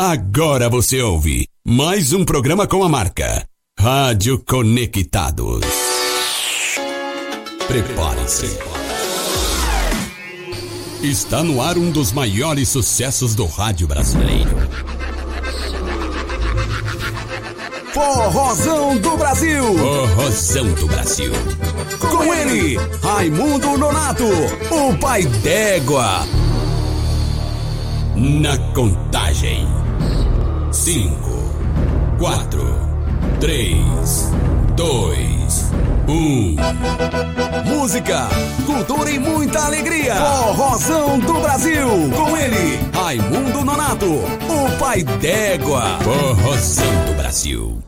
Agora você ouve mais um programa com a marca Rádio Conectados. Prepare-se. Está no ar um dos maiores sucessos do rádio brasileiro. Forrozão do Brasil. Forrozão do Brasil. Com ele, Raimundo Nonato, o pai d'égua. Na contagem. Cinco, quatro, três, dois, um. Música, cultura e muita alegria. Forrozão do Brasil. Com ele, Raimundo Nonato, o pai d'égua. Forrozão do Brasil.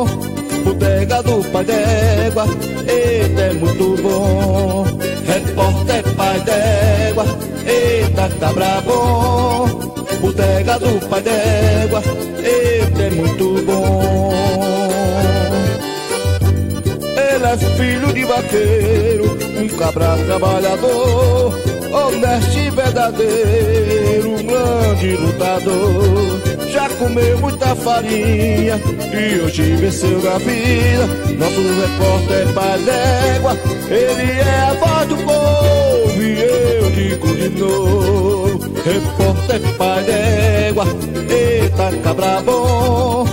Bodega do pai d'égua, eita é muito bom. Repórter pai d'égua, eita cabra bom. Bodega do pai d'égua, eita é muito bom. Ele é filho de vaqueiro, um cabra trabalhador, honesto e verdadeiro, um grande lutador. Já comeu muita farinha e hoje venceu na vida. Nosso repórter pai d'égua, ele é a voz do povo e eu digo de novo. Repórter pai d'égua, eita cabra bom.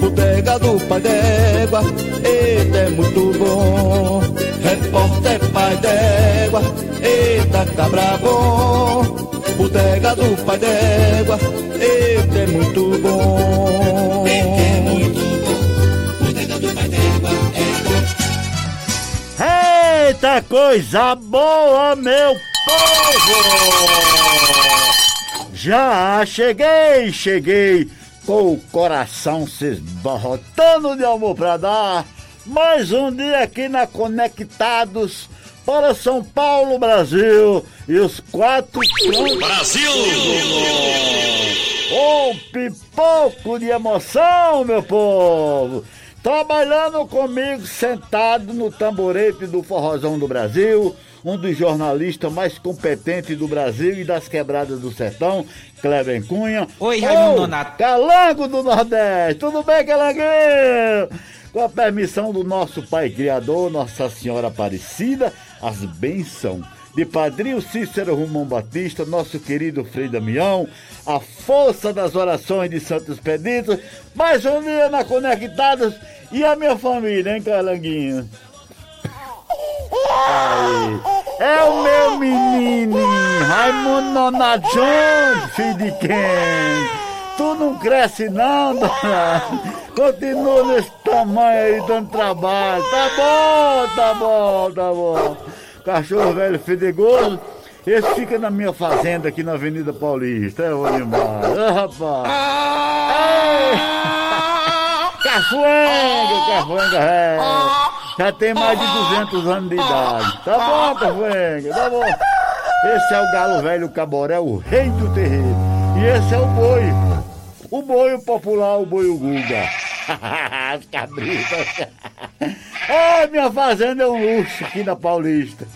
Bodega do pai d'égua, eita é muito bom. Repórter pai d'égua, eita cabra bom. Bodega do pai d'égua, eita é muito bom. É muito bom, bodega do pai d'égua é Eita coisa boa, meu povo! Já cheguei, cheguei com o coração se esbarrotando de amor pra dar. Mais um dia aqui na Conectados para São Paulo, Brasil e os quatro Brasil! um pipoco de emoção, meu povo! Trabalhando comigo, sentado no tamborete do Forrozão do Brasil, um dos jornalistas mais competentes do Brasil e das quebradas do sertão, Kleber Cunha. Oi, Raimundo Ô, Nonato. Calango do Nordeste, tudo bem, Calanguinho? Com a permissão do nosso Pai Criador, Nossa Senhora Aparecida, as bênçãos de Padrinho Cícero Romão Batista, nosso querido Frei Damião, a força das orações de Santos Pedidos, mais um dia na Conectados e a minha família, hein, Calanguinho? Aí, é o meu menino, Raimundo Nonato Júnior, filho de quem? Tu não cresce não, dona. Continua nesse tamanho aí, dando trabalho. Tá bom, tá bom, tá bom. Cachorro velho fedegoso. Esse fica na minha fazenda aqui na Avenida Paulista. É o animal. Ô, rapaz. Cafuenga, cafuenga, é. Já tem mais de 200 anos de idade. Tá bom, cafuenga, tá bom. Esse é o galo velho caboré, o rei do terreiro. E esse é o boi. O boi popular, o boi o Guga. As cabritas. É, minha fazenda é um luxo aqui na Paulista.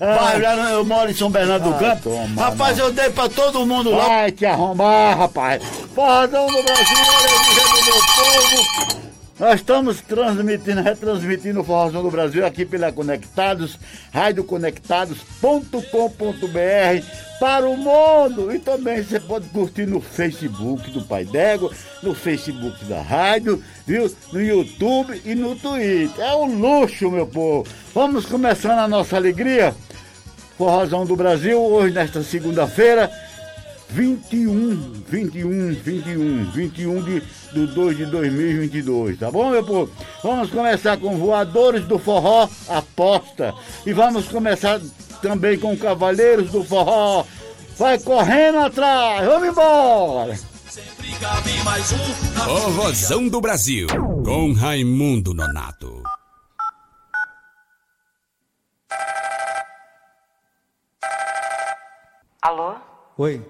Pai, lá no- eu moro em São Bernardo do Ah, Campo. toma, rapaz, eu dei pra todo mundo lá. Vai te arrombar, rapaz. Forradão do Brasil, alegria do meu povo. Nós estamos transmitindo, retransmitindo o Forrozão do Brasil aqui pela Conectados, radioconectados.com.br para o mundo. E também você pode curtir no Facebook do Pai D'Égua, no Facebook da rádio, viu? No YouTube e no Twitter. É um luxo, meu povo. Vamos começando a nossa alegria. Forrozão do Brasil, hoje nesta segunda-feira, 21, 21, 21, 21 de, do 2 de 2022, tá bom, meu povo? Vamos começar com Voadores do Forró, aposta. E vamos começar também com Cavaleiros do Forró. Vai correndo atrás, vamos embora! Sempre cabe mais um. Forrozão do Brasil, com Raimundo Nonato. Alô? Oi,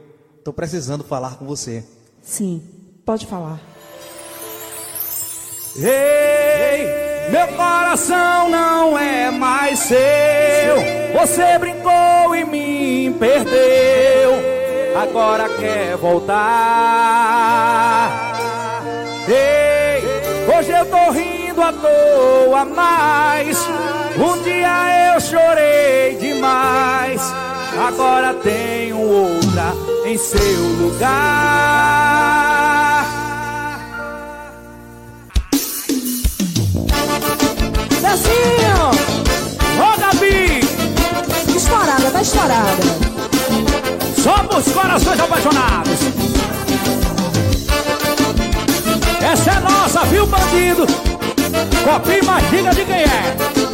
tô precisando falar com você. Sim, pode falar. Ei, meu coração não é mais seu. Você brincou e me perdeu. Agora quer voltar. Ei, hoje eu tô rindo à toa, mas um dia eu chorei demais. Agora tenho outra em seu lugar. Zezinho! Ô Gabi, Estourada, tá estourada. somos corações apaixonados. Essa é nossa, viu, bandido? Copia e mais diga de quem é.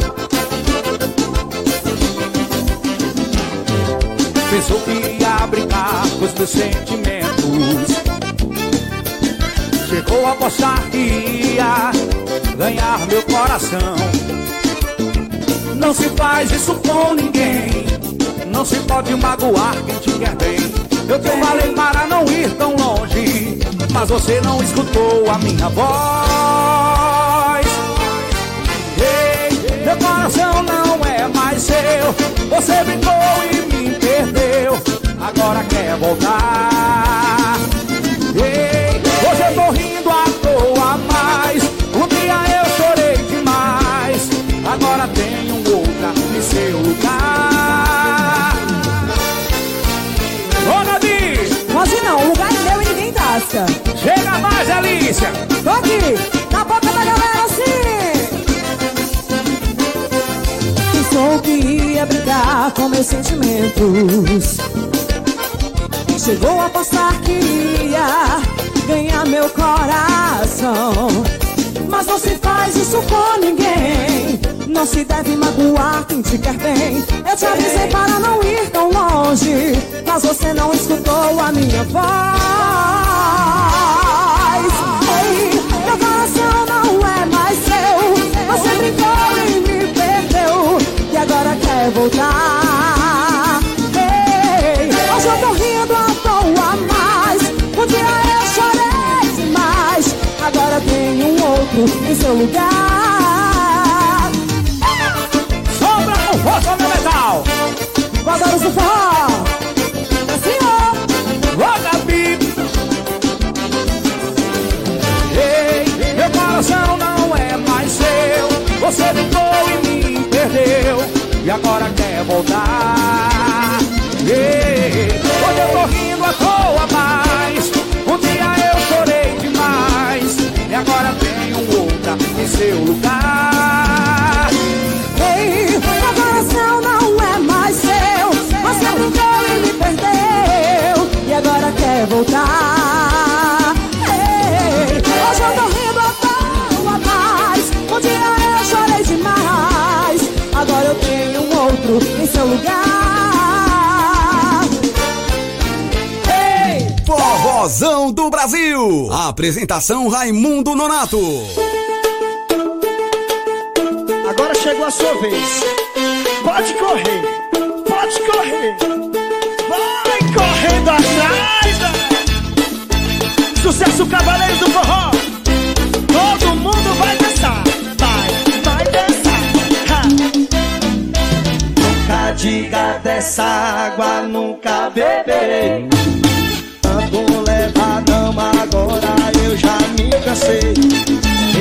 Pensou que ia brincar com os meus sentimentos. Chegou a apostar que ia ganhar meu coração. Não se faz isso com ninguém. Não se pode magoar quem te quer bem. Eu te falei para não ir tão longe, mas você não escutou a minha voz. Ei, meu coração não é mais seu. Você brincou e me perdeu. Agora quer voltar. Ei, hoje eu tô rindo à toa, mas um dia eu chorei demais. Agora tenho outra em seu lugar. Ô Gabi, não, o lugar é meu e ninguém tasca. chega mais, Alicia. Tô aqui, que ia brincar com meus sentimentos. Chegou a postar que ia ganhar meu coração. Mas não se faz isso com ninguém. Não se deve magoar quem te quer bem. Eu te avisei para não ir tão longe. Mas você não escutou a minha voz. Ei, meu coração não é mais seu. Você brincou quer voltar. Ei, hoje eu tô rindo à toa, mas um dia eu chorei demais. Agora tem um outro em seu lugar. Sombra com força meu metal. Adoro o forró. Ó. Ô Gabi. Ei, meu coração não é mais seu. Você brincou e me perdeu. E agora quer voltar. Ei, hoje eu tô rindo à toa, mas um dia eu chorei demais. E agora tenho outra em seu lugar. Forrozão do Brasil. Apresentação Raimundo Nonato. Agora chegou a sua vez. Pode correr, pode correr. Vai correndo atrás. Sucesso Cavaleiros do Forró. Todo mundo vai dançar. Vai, vai dançar. Ha. Nunca diga dessa água, nunca beberei. Cansei.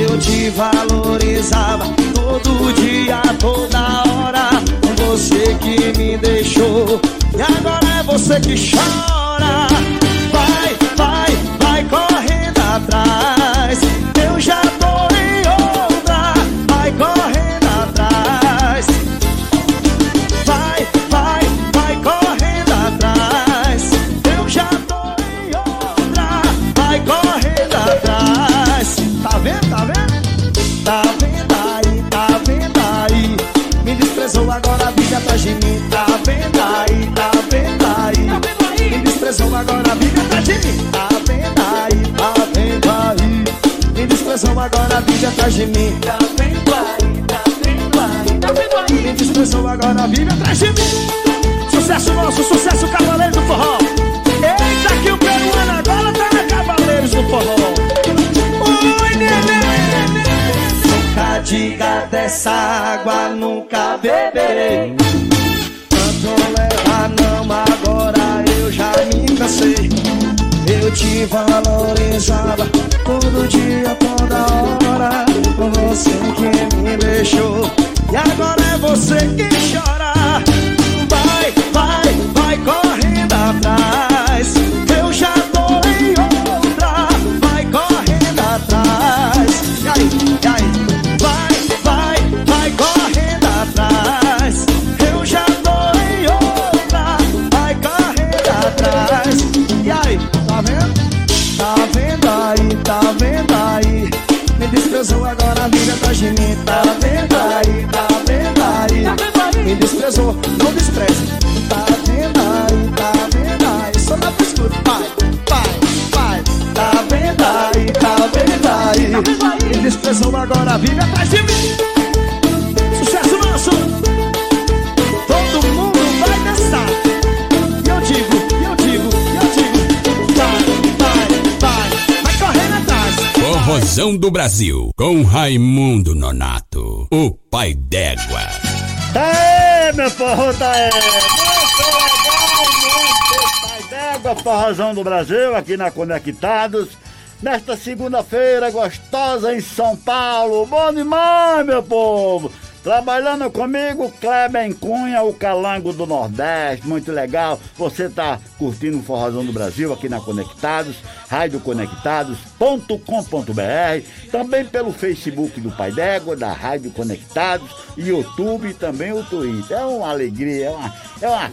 Eu te valorizava todo dia, toda hora. Você que me deixou e agora é você que chora. Vai, vai, vai correndo atrás. Eu já tô mim. Tá vendo aí, tá vendo aí? Me desprezou agora, vive atrás de mim. Tá vendo aí, tá agora vive atrás de mim. Tá vendo aí, tá vendo aí, tá vendo aí. Me desprezou, agora vive atrás de mim. Sucesso nosso, sucesso Cavaleiros do Forró. Eita, que o peruano agora tá na Cavaleiros do Forró. Oi, neném. Nunca diga dessa água, nunca beberei. Eu te valorizava todo dia, toda hora. Você que me deixou e agora é você que chora. Vai, vai, vai correndo desprezou agora, atrás de mim. Tá vendo aí, tá vendo aí? Me desprezou, não despreze. Tá vendo aí, tá vendo aí? Só dá pra escuta, vai, vai, vai. Tá vendo aí, tá vendo aí? Me desprezou agora, vive atrás de mim. Forrozão do Brasil, com Raimundo Nonato, o pai d'égua. Tá aí, meu forró, tá aí. Muito legal, muito pai d'égua, forrozão do Brasil, aqui na Conectados. Nesta segunda-feira gostosa em São Paulo. Bom demais, meu povo. Trabalhando comigo, Kleber Cunha, o Calango do Nordeste, muito legal. Você tá curtindo o Forrozão do Brasil aqui na Conectados, radioconectados.com.br, também pelo Facebook do Pai D'Égua, da Rádio Conectados, YouTube e também o Twitter. É uma alegria, é uma, é uma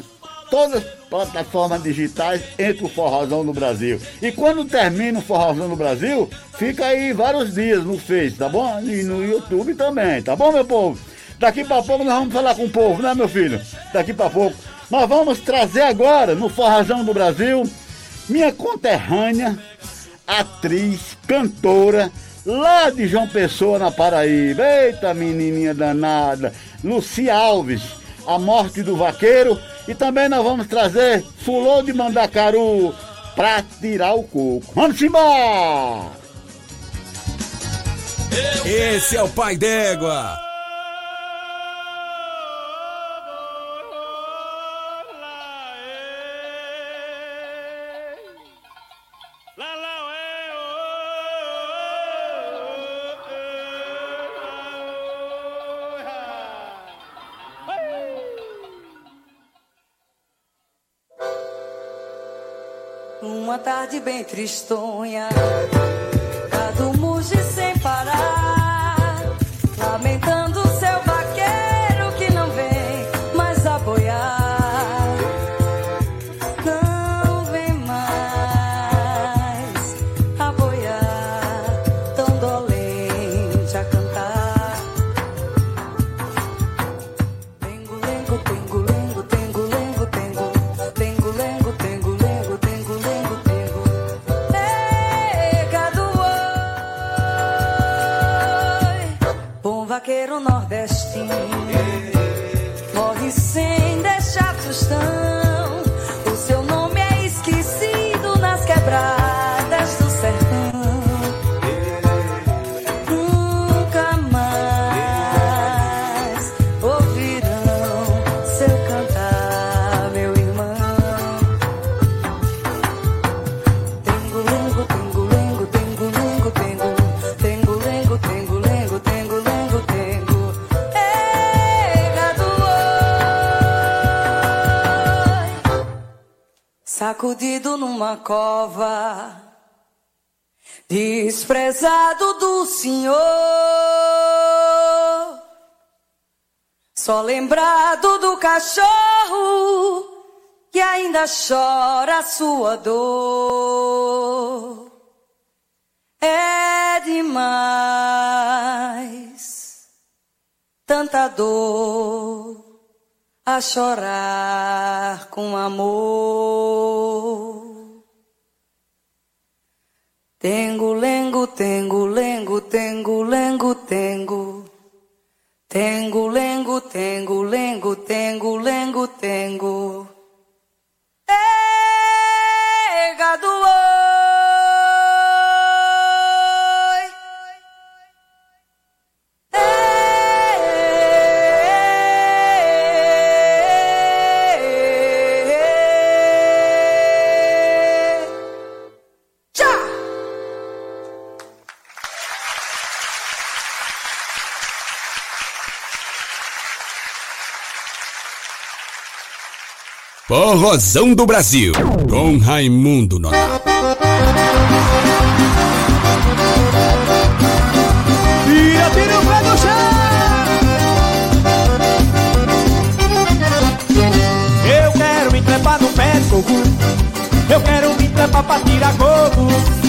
todas as plataformas digitais entre o Forrozão no Brasil. E quando termina o Forrozão no Brasil, fica aí vários dias no Face, tá bom? E no YouTube também, tá bom, meu povo? Daqui pra pouco nós vamos falar com o povo, né, meu filho? Daqui pra pouco. Nós vamos trazer agora, no Forrozão do Brasil, minha conterrânea, atriz, cantora, lá de João Pessoa, na Paraíba. Eita, menininha danada. Luci Alves, A Morte do Vaqueiro. E também nós vamos trazer Fulô de Mandacaru pra tirar o coco. Vamos embora! Esse é o pai d'égua. Tarde bem tristonha, Sacudido numa cova desprezado do Senhor, só lembrado do cachorro que ainda chora sua dor. É demais tanta dor a chorar com amor. Tengo, lengo, tengo, lengo, tengo, lengo, tengo. Tengo, lengo, tengo, Forrozão do Brasil, com Raimundo Nonato. Tira, tira o pé do chão. Eu quero me trepar no pé do coco. Eu quero me trepar pra tirar coco.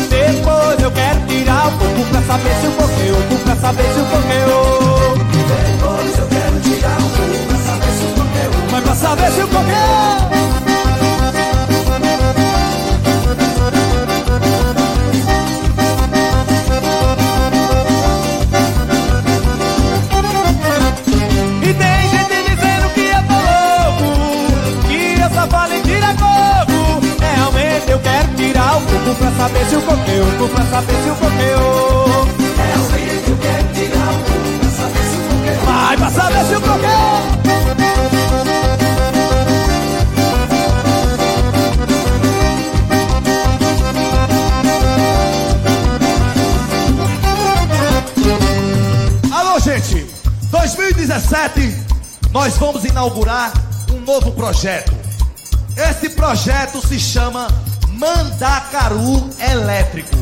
Depois eu quero tirar o coco pra saber se o oco, pra saber se o coco quero tirar o coco Pra saber se o é oco Pra saber se o coco é oco Realmente eu quero tirar o Pra saber se o é oco Vai pra saber se o coco 2017 nós vamos inaugurar um novo projeto. Esse projeto se chama Mandacaru Elétrico.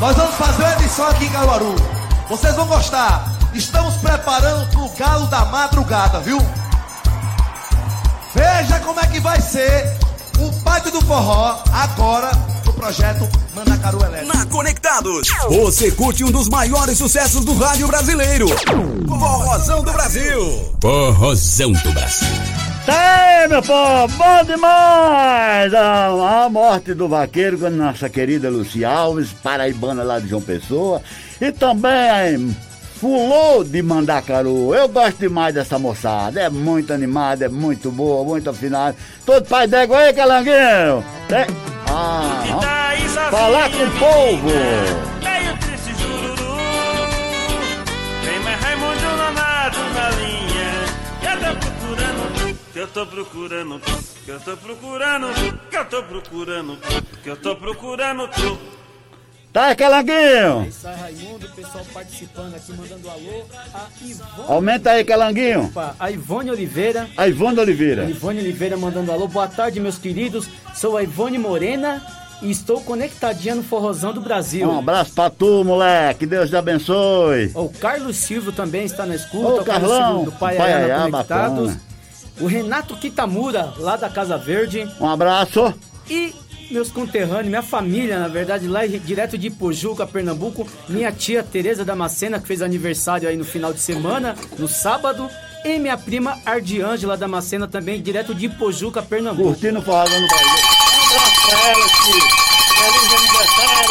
Nós vamos fazer uma edição aqui em Caruaru. Vocês vão gostar. Estamos preparando pro galo da madrugada, viu? Veja como é que vai ser o pátio do forró agora no projeto Mandacaru Elétrico. Na Conectados, você curte um dos maiores sucessos do rádio brasileiro. Forrozão do Brasil. Forrozão do Brasil. Tá aí, meu povo, bom demais! A, a morte do vaqueiro com a nossa querida Luci Alves, paraibana lá de João Pessoa. E também Fulô de Mandacaru. Eu gosto demais dessa moçada. É muito animada, é muito boa, muito afinada. Todo pai d'égua aí, calanguinho! É. Ah, vamos falar com o povo! Meio triste jururu Tem mais Raimundo Nonato na linha Que eu tô procurando Que eu tô procurando Que eu tô procurando Que eu tô procurando Que eu tô procurando tu Tá, calanguinho! Isso Raimundo, o pessoal participando aqui, mandando alô. A Ivone. Aumenta aí, calanguinho! Opa, a Ivone Oliveira. A Ivone Oliveira. Ivone Oliveira mandando alô. Boa tarde, meus queridos. Sou a Ivone Morena e estou conectadinha no Forrozão do Brasil. Um abraço pra tu, moleque. Deus te abençoe. O Carlos Silvio também está na escuta. Ô, o Carlos Carlão, Silvio do Pai Pai Ayana Ayá, Conectados. bacana. O Renato Kitamura, lá da Casa Verde. Um abraço. E meus conterrâneos, minha família, na verdade, lá direto de Ipojuca, Pernambuco. Minha tia Tereza Damascena, que fez aniversário aí no final de semana, no sábado. E minha prima Ardiângela Damascena, também direto de Ipojuca, Pernambuco. Curtindo o Forrozão do Brasil. Abraço pra ela, feliz aniversário,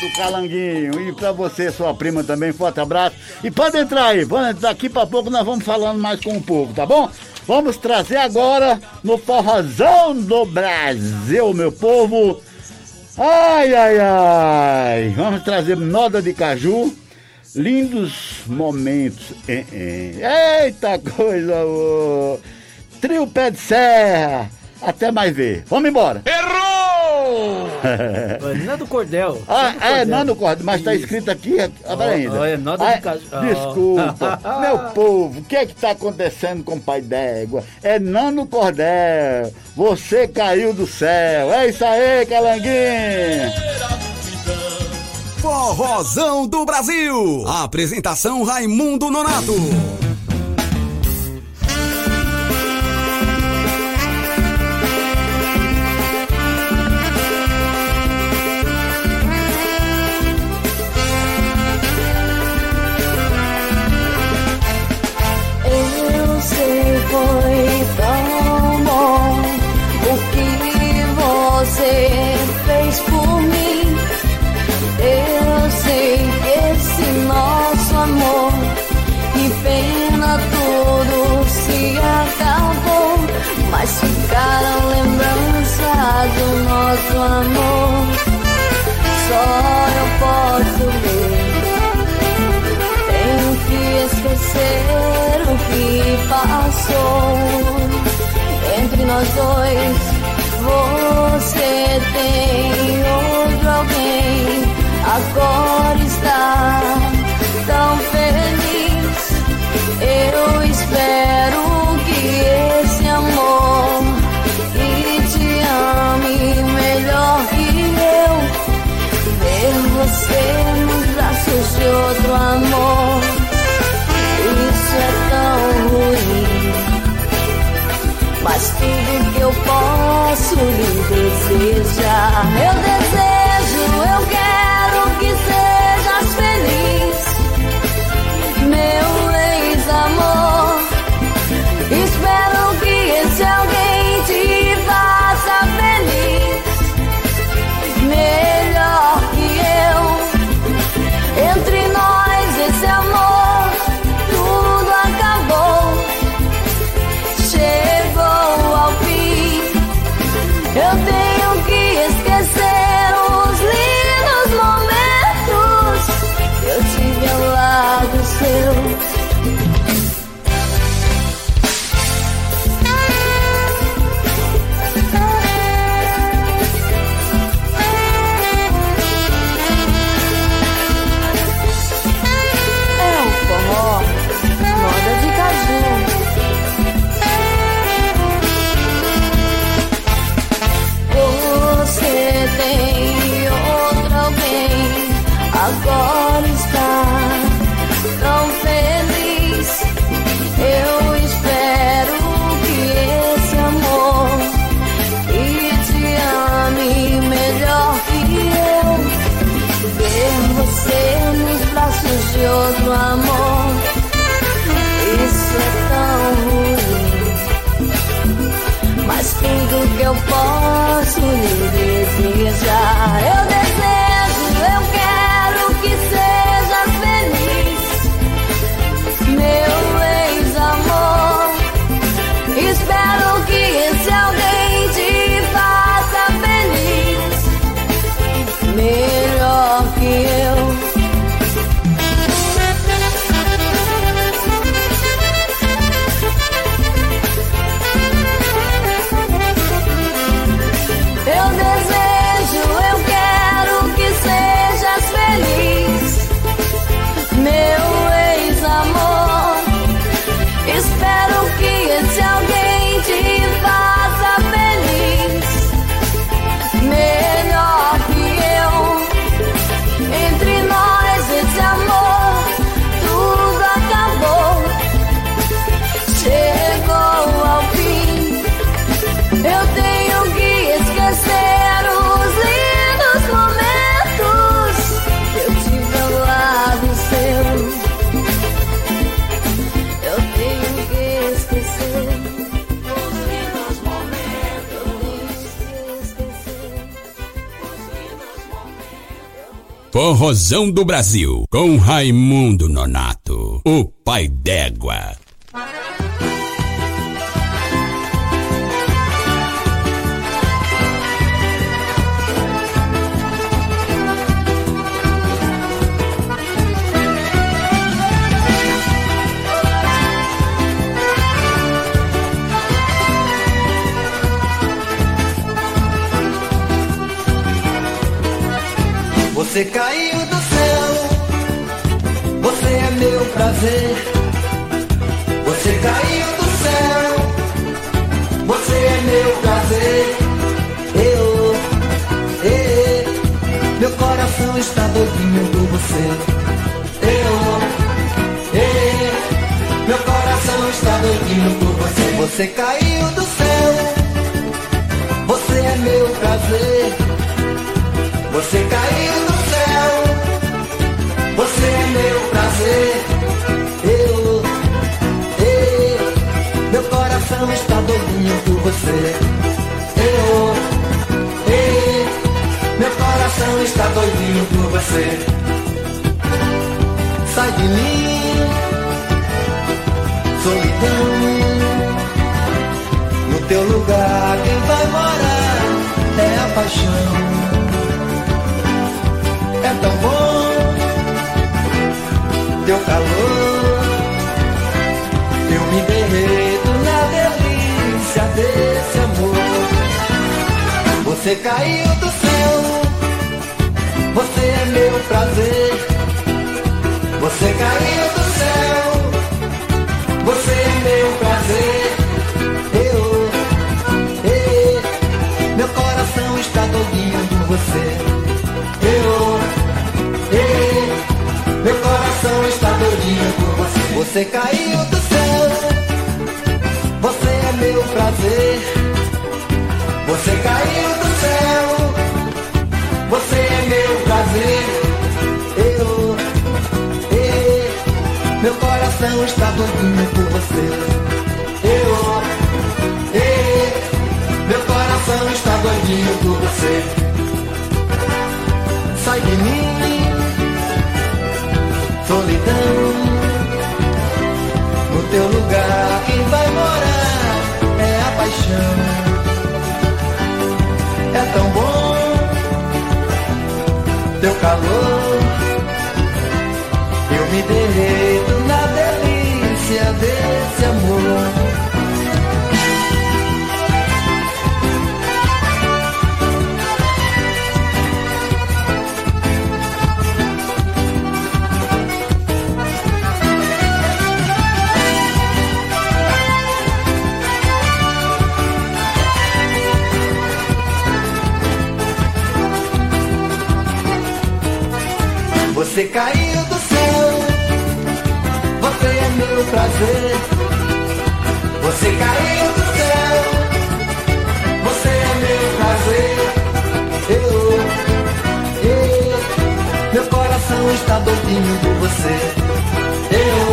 do, do Calanguinho. E pra você, sua prima também, forte abraço. E pode entrar aí, entrar. daqui pra pouco nós vamos falando mais com o povo, tá bom? Vamos trazer agora no Forrozão do Brasil, meu povo. Ai, ai, ai. Vamos trazer Noda de Caju. Lindos momentos. Eita coisa boa. Trio Pé de Serra. Até mais ver. Vamos embora. Errou! Nando Cordel. Ah, Nando é, Cordel. Nando Cordel, mas tá escrito aqui, ah, pera ainda. ó, é Nando Ah. Desculpa, meu povo, o que é que tá acontecendo com o pai d'égua? É Nando Cordel, você caiu do céu, é isso aí, calanguinho! Forrozão do Brasil. Apresentação Raimundo Nonato. Lembranças do nosso amor. Só eu posso ver. Tenho que esquecer o que passou entre nós dois. Você tem outro alguém, agora está amor. Isso é tão ruim. Mas tudo que eu posso lhe desejar, meu Deus. Lhe desejar, Forrozão do Brasil, com Raimundo Nonato, o pai d'égua. Você caiu Você caiu do céu, você é meu prazer. Eu, eh, meu coração está doidinho por você. Eu, eh, meu coração está doidinho por você. Você caiu do você. Eu, eu, meu coração está doidinho por você. Sai de mim, solidão. No teu lugar, quem vai morar é a paixão é tão bom teu calor. Eu me derreto desse amor. Você caiu do céu, você é meu prazer. Você caiu do céu, você é meu prazer. Eu, eu, meu coração está por você. Eu, eu, meu coração está por você. Você caiu coração está doidinho por você. Eu, eu, meu coração está doidinho por você. Sai de mim, solidão. No teu lugar, quem vai morar é a paixão. É tão bom teu calor. Eu me derreto na desse amor. Você caiu meu prazer. Você caiu do céu, você é meu prazer. Eu, eu, meu coração está doidinho por você. Eu,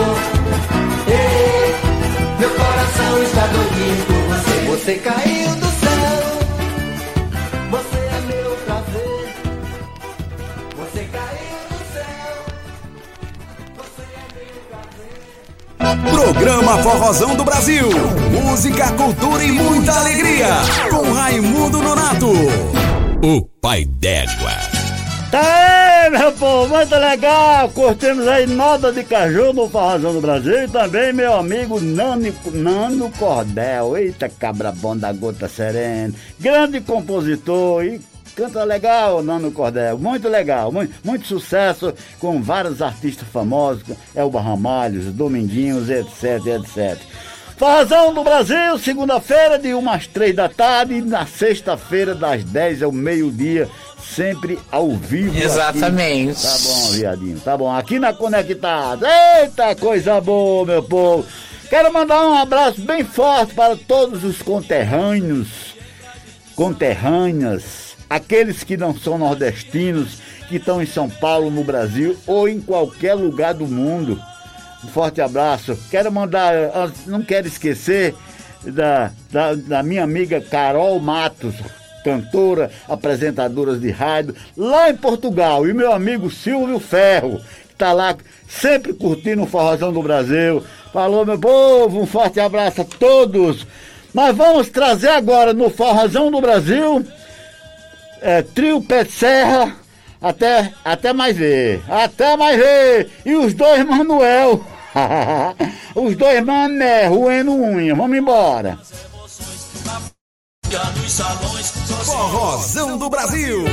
eu, meu coração está doidinho por você. Você caiu do Programa Forrozão do Brasil. Música, cultura e muita alegria. Com Raimundo Nonato. O pai d'égua. Tá aí, meu povo, muito legal. Curtimos aí Nota de Caju no Forrozão do Brasil e também meu amigo Nani, Nano Cordel. Eita, cabra bom da gota serena. Grande compositor e canta legal, Nano Cordel. Muito legal, muito, muito sucesso com vários artistas famosos. Elba Ramalhos, Dominguinhos, etc, etc. Forrozão do Brasil, segunda-feira, de 1 às 3 da tarde, e na sexta-feira, das 10 ao meio-dia, sempre ao vivo. aqui. Exatamente. Tá bom, viadinho, tá bom. Aqui na Conectada. Eita, coisa boa, meu povo. Quero mandar um abraço bem forte para todos os conterrâneos, conterrâneas, aqueles que não são nordestinos, que estão em São Paulo, no Brasil ou em qualquer lugar do mundo. Um forte abraço. Quero mandar, não quero esquecer da, da, da minha amiga Carol Matos, cantora, apresentadora de rádio, lá em Portugal. E meu amigo Silvio Ferro, que está lá sempre curtindo o Forrozão do Brasil. Falou, meu povo, um forte abraço a todos. Mas vamos trazer agora no Forrozão do Brasil, é, Trio Pé de Serra, até, até mais ver. Até mais ver. E os dois Manuel. os dois mané, roendo unha. Vamos embora. Forrozão do Brasil.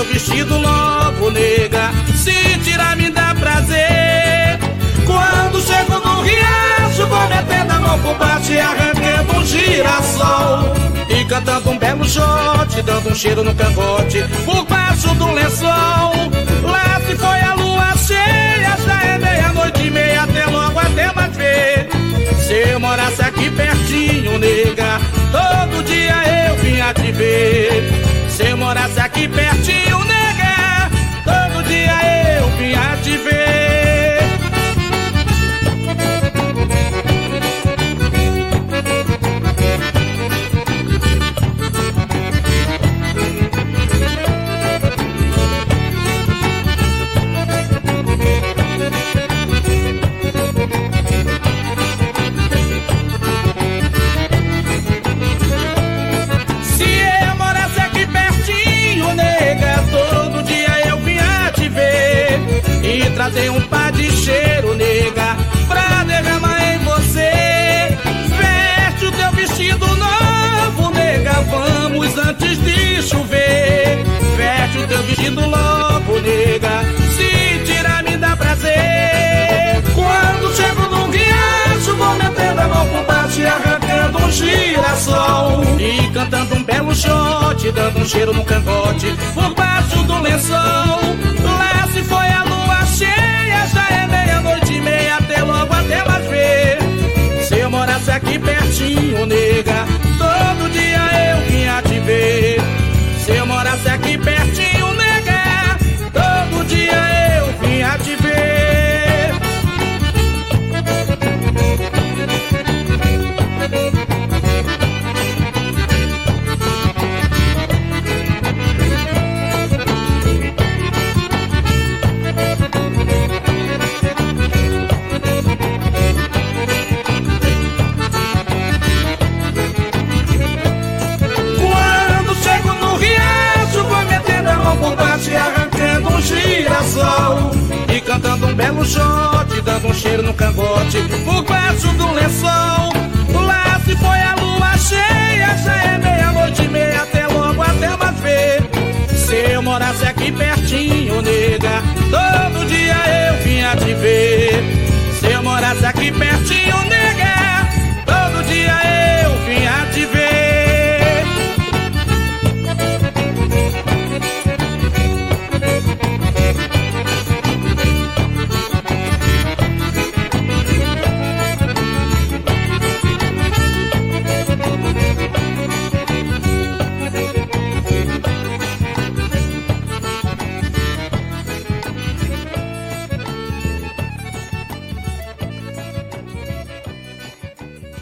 Teu vestido novo, nega, se tirar me dá prazer. Quando chego no riacho, vou metendo a mão por baixo e arrancando um girassol. E cantando um belo shot, dando um cheiro no cangote, por baixo do lençol. Lá se foi a lua cheia, já é meia-noite e meia, até logo, até mais ver. Se eu morasse aqui pertinho, nega, todo dia eu vinha te ver. Eu morasse aqui pertinho, nega, fazer um par de cheiro, nega, pra derramar em você. Veste o teu vestido novo, nega, vamos antes de chover. Veste o teu vestido logo, nega, se tirar me dá prazer. Quando chego no riacho, vou metendo a mão com bate, arrancando um girassol. E cantando um belo shot, dando um cheiro no cangote, por baixo do lençol. Lá se foi a cheia, já é meia-noite e meia, até logo, até mais ver. Se eu morasse aqui pertinho, nega, todo dia eu vinha te ver. E cantando um belo shot, dando um cheiro no cangote, por baixo do lençol. Lá se foi a lua cheia, já é meia-noite e meia, até logo, até mais ver. Se eu morasse aqui pertinho, nega, todo dia eu vinha te ver. Se eu morasse aqui pertinho, nega,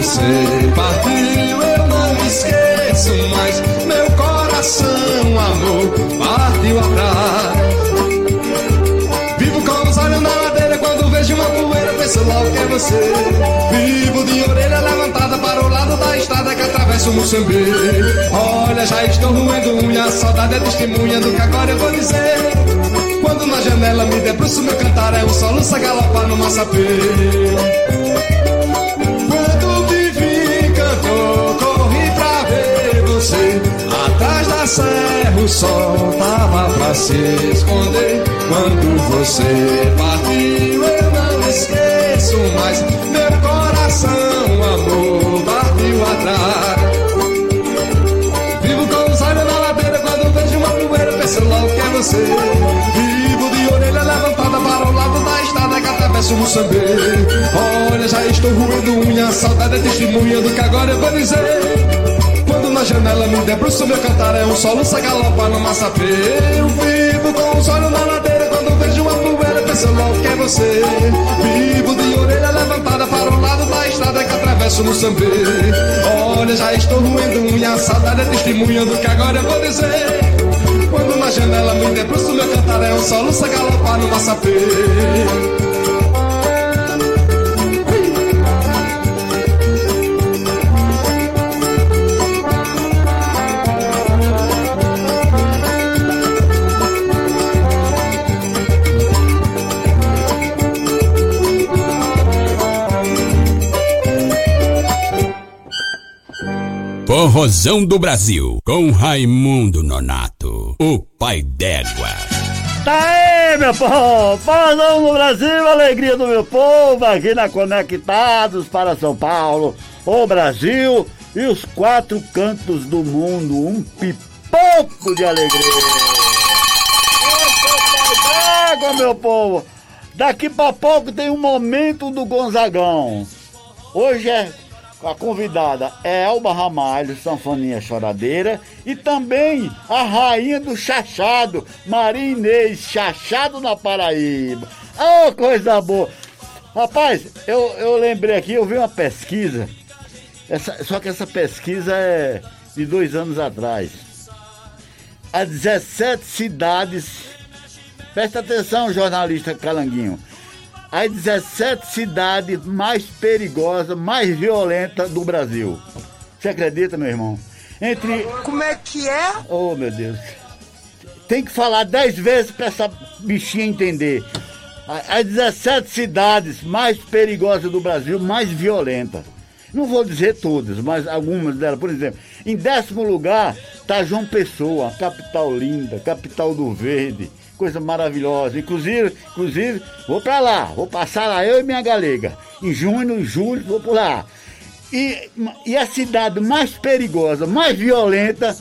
Você partiu, eu não esqueço mais. Meu coração, amor, partiu atrás. Vivo com os olhos na ladeira quando vejo uma poeira, penso logo que é você. Vivo de orelha levantada para o lado da estrada que atravessa o Moçambique. Olha, já estou roendo unha, saudade é testemunha do que agora eu vou dizer. Quando na janela me debruço, meu cantar é um soluço a galopar no massapê. Serra o sol tava pra se esconder. Quando você partiu, eu não esqueço mais. Meu coração, amor, partiu atrás. Vivo com os olhos na ladeira quando vejo uma poeira, penso logo que é você. Vivo de orelha levantada para o lado da estrada que atravessa o Moçambique. Olha, já estou roendo unha, saudade é testemunha do que agora eu vou dizer. Quando na janela me debruço, meu cantar é um soluço a galopar no massapê. Eu vivo com os olhos na ladeira quando vejo uma poeira, penso logo que é você. Vivo de orelha levantada para o lado da estrada que atravessa o Moçambique. Olha, já estou roendo unha, saudade é testemunha do que agora eu vou dizer. Quando na janela me debruço, meu cantar é um soluço a galopar no massapê. Forrozão do Brasil, com Raimundo Nonato, o pai d'égua. Tá aí, meu povo! Forrozão no Brasil, alegria do meu povo, aqui na Conectados para São Paulo, o Brasil e os quatro cantos do mundo, um pipoco de alegria! Água, meu povo! Daqui pra pouco tem um momento do Gonzagão. Hoje é a convidada é Elba Ramalho, sanfoninha choradeira, e também a rainha do chachado, Maria Inês, chachado na Paraíba. Oh, coisa boa! Rapaz, eu, eu lembrei aqui, eu vi uma pesquisa, essa, só que essa pesquisa é de dois anos atrás. As 17 cidades, presta atenção, jornalista Calanguinho, as 17 cidades mais perigosas, mais violentas do Brasil. Você acredita, meu irmão? Entre. Como é que é? Oh, meu Deus. Tem que falar 10 vezes pra essa bichinha entender. As 17 cidades mais perigosas do Brasil, mais violentas. Não vou dizer todas, mas algumas delas. Por exemplo, em décimo lugar está João Pessoa, capital linda, capital do verde, coisa maravilhosa. Inclusive, inclusive vou para lá, vou passar lá eu e minha galega. Em junho, julho, vou por lá. E, e a cidade mais perigosa, mais violenta,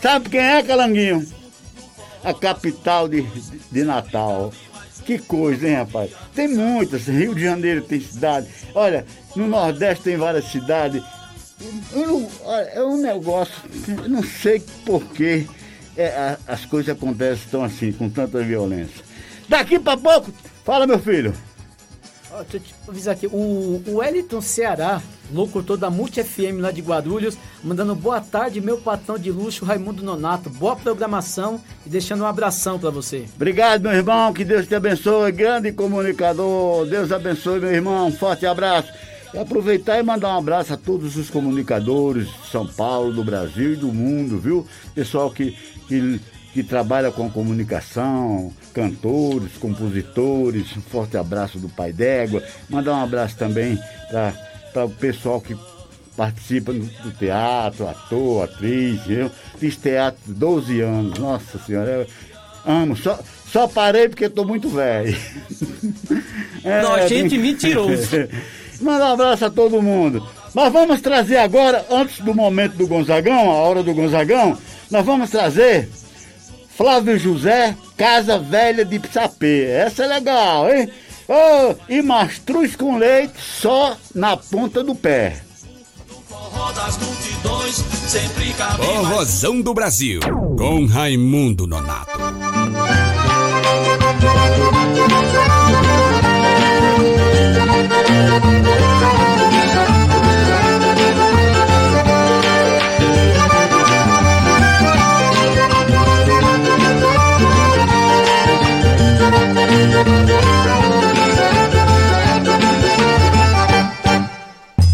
sabe quem é, Calanguinho? A capital de, de Natal. Que coisa, hein, rapaz? Tem muitas. Rio de Janeiro tem cidade. Olha, no Nordeste tem várias cidades. Eu não- olha, é um negócio, eu não sei por que é, a- as coisas acontecem tão assim, com tanta violência. Daqui pra pouco, fala meu filho. Deixa eu te avisar aqui. O, o Wellington Ceará, locutor da Multi FM lá de Guarulhos, mandando boa tarde, meu patrão de luxo, Raimundo Nonato. Boa programação e deixando um abração pra você. Obrigado, meu irmão. Que Deus te abençoe. Grande comunicador. Deus abençoe, meu irmão. Um forte abraço. E aproveitar e mandar um abraço a todos os comunicadores de São Paulo, do Brasil e do mundo, viu? Pessoal que, que, que trabalha com comunicação, cantores, compositores. Um forte abraço do Pai d'Égua. Mandar um abraço também para o pessoal que participa do, teatro, ator, atriz. Eu fiz teatro 12 anos. Nossa Senhora, eu amo. Só, só parei porque estou muito velho. É, e bem- mentiroso. Manda um abraço a todo mundo. Mas vamos trazer agora, antes do momento do Gonzagão, a hora do Gonzagão, nós vamos trazer Flávio José, Casa Velha de Sapê. Essa é legal, hein? Oh, e mastruz com leite só na ponta do pé. Forrozão do Brasil, com Raimundo Nonato.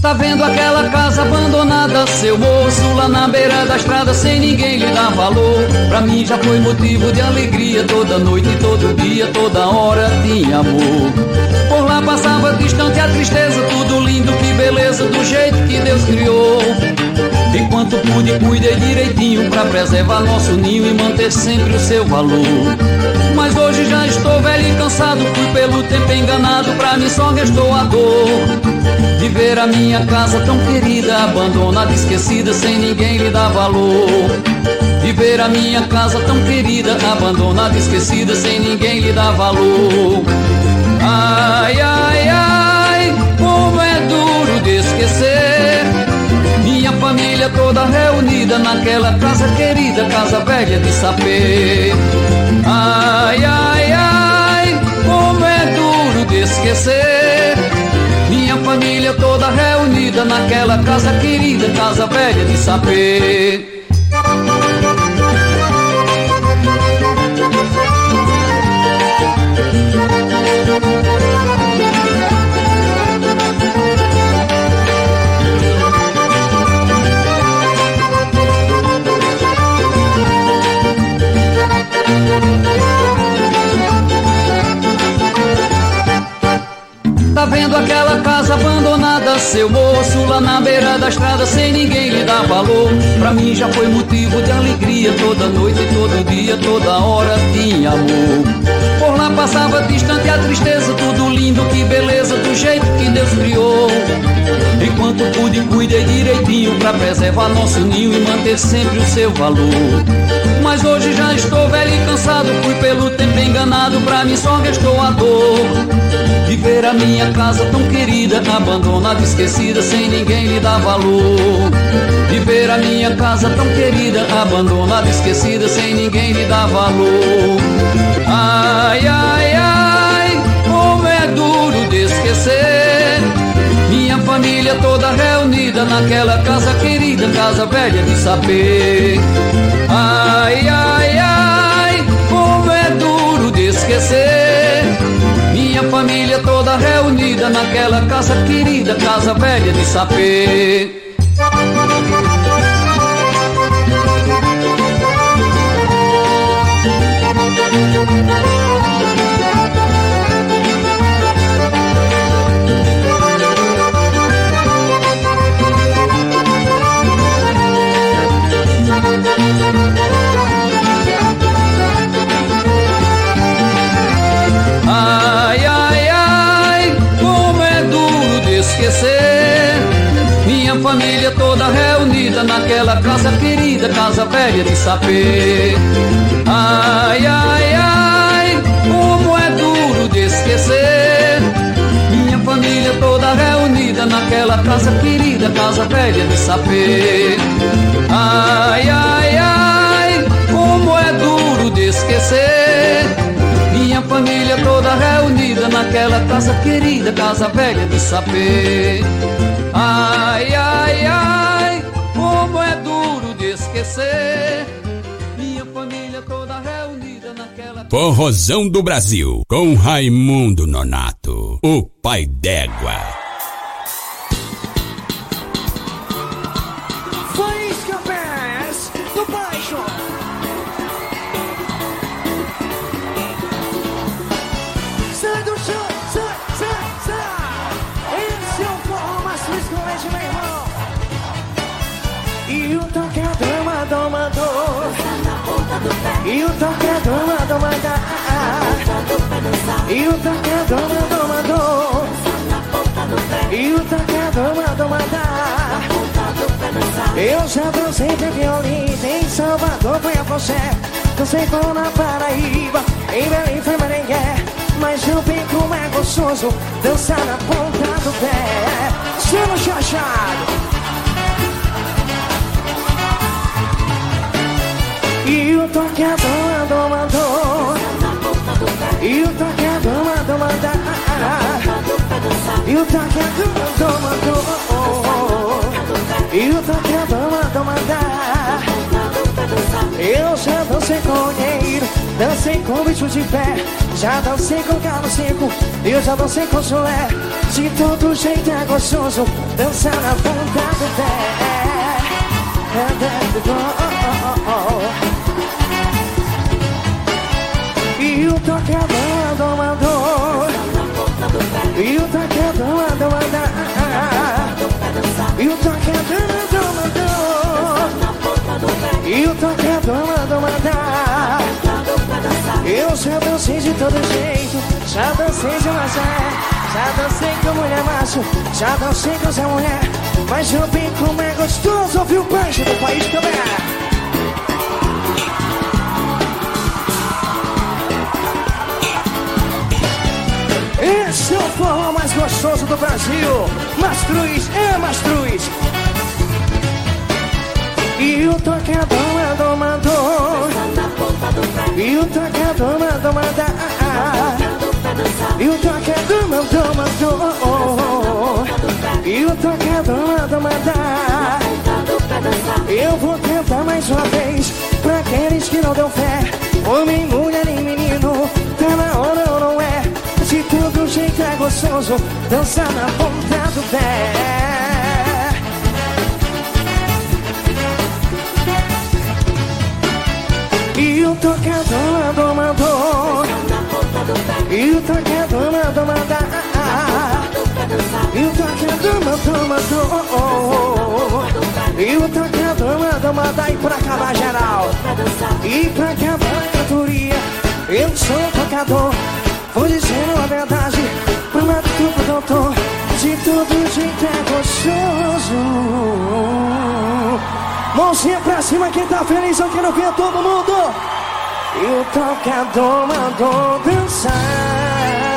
Tá vendo aquela casa abandonada, seu moço, lá na beira da estrada, sem ninguém lhe dar valor? Pra mim já foi motivo de alegria, toda noite, todo dia, toda hora tinha amor. Por lá passava distante a tristeza, tudo lindo, que beleza, do jeito que Deus criou. Enquanto pude, cuidei direitinho pra preservar nosso ninho e manter sempre o seu valor. Hoje já estou velho e cansado, fui pelo tempo enganado, pra mim só restou a dor. De ver a minha casa tão querida, abandonada, esquecida, sem ninguém lhe dar valor. De ver a minha casa tão querida, abandonada, esquecida, sem ninguém lhe dar valor. Ai, ai, ai, família toda reunida naquela casa querida, casa velha de sapê. Ai, ai, ai, como é duro de esquecer. Minha família toda reunida naquela casa querida, casa velha de sapê. Tá vendo aquela casa abandonada, seu moço lá na beira da estrada, sem ninguém lhe dar valor. Pra mim já foi motivo de alegria, toda noite, todo dia, toda hora tinha amor. Por lá passava distante a tristeza, tudo lindo, que beleza, do jeito que Deus criou. Enquanto pude, cuidei direitinho pra preservar nosso ninho e manter sempre o seu valor. Mas hoje já estou velho e cansado, fui pelo tempo enganado, pra mim só restou a dor ver a minha casa tão querida, abandonada, esquecida, sem ninguém lhe dar valor. Viver ver a minha casa tão querida, abandonada, esquecida, sem ninguém lhe dar valor. Ai, ai, ai, como é duro de esquecer. Minha família toda reunida naquela casa querida, casa velha de saber. Ai, ai, ai, como é duro de esquecer Família toda reunida naquela casa querida, casa velha de sapê. Casa querida, casa velha de sapê. Ai, ai, ai, como é duro de esquecer. Minha família toda reunida naquela casa querida, casa velha de sapê. Ai, ai, ai, como é duro de esquecer. Minha família toda reunida naquela casa querida, casa velha de sapê. Ai, ai, ai, Forrozão do Brasil, com Raimundo Nonato, o pai d'égua. Tocador mandou, mandar. E o tocador mandou, mandou. E o tocador mandou, mandar. Eu já dancei de violino em Salvador, foi a você. Dancei com na Paraíba, em Belém foi Maringá. Mas eu vi como é gostoso dançar na ponta do pé. Selo chachado. E o tocador mandou, mandou. E o tocador mandou, mandar. E o tocador mandou, mandou. E o tocador mandou, mandar. Eu já dancei com dinheiro, dancei com bicho de pé, já dancei com galo seco, eu já dancei com chulé. De todo jeito é gostoso dançar na ponta do pé. E o tocador mandou, mandou. E o tocador mandou, mandar. E o tocador mandou, mandou. E o tocador mandou mandar Eu já dancei de todo jeito. Já dancei de Mazé Já dancei com mulher macho. Já dancei com Zé Mulher. Mas eu vi como é gostoso ouvir o banjo do país também Esse é o forró mais gostoso do Brasil Mastruz é Mastruz e o tocador mandou, mandou. E o tocador mandou, mandar. E o tocador mandou, mandou. E o tocador mandou, mandar. Eu vou tentar mais uma vez. Pra aqueles que não deu fé. Homem, mulher e menino. Tá na hora ou não é? De todo jeito é gostoso. Dançar na ponta do pé. E o tocador mandou, mandou. E o tocador mandou, mandar. E o tocador mandou, mandou. E o tocador mandou, mandar. E pra acabar geral. E pra acabar a cantoria. Eu sou tocador. Vou dizendo a verdade. Pro médico, doutor. De todo jeito é gostoso. Mãozinha pra cima, quem tá feliz, eu quero ver todo mundo. E o tocador mandou dançar.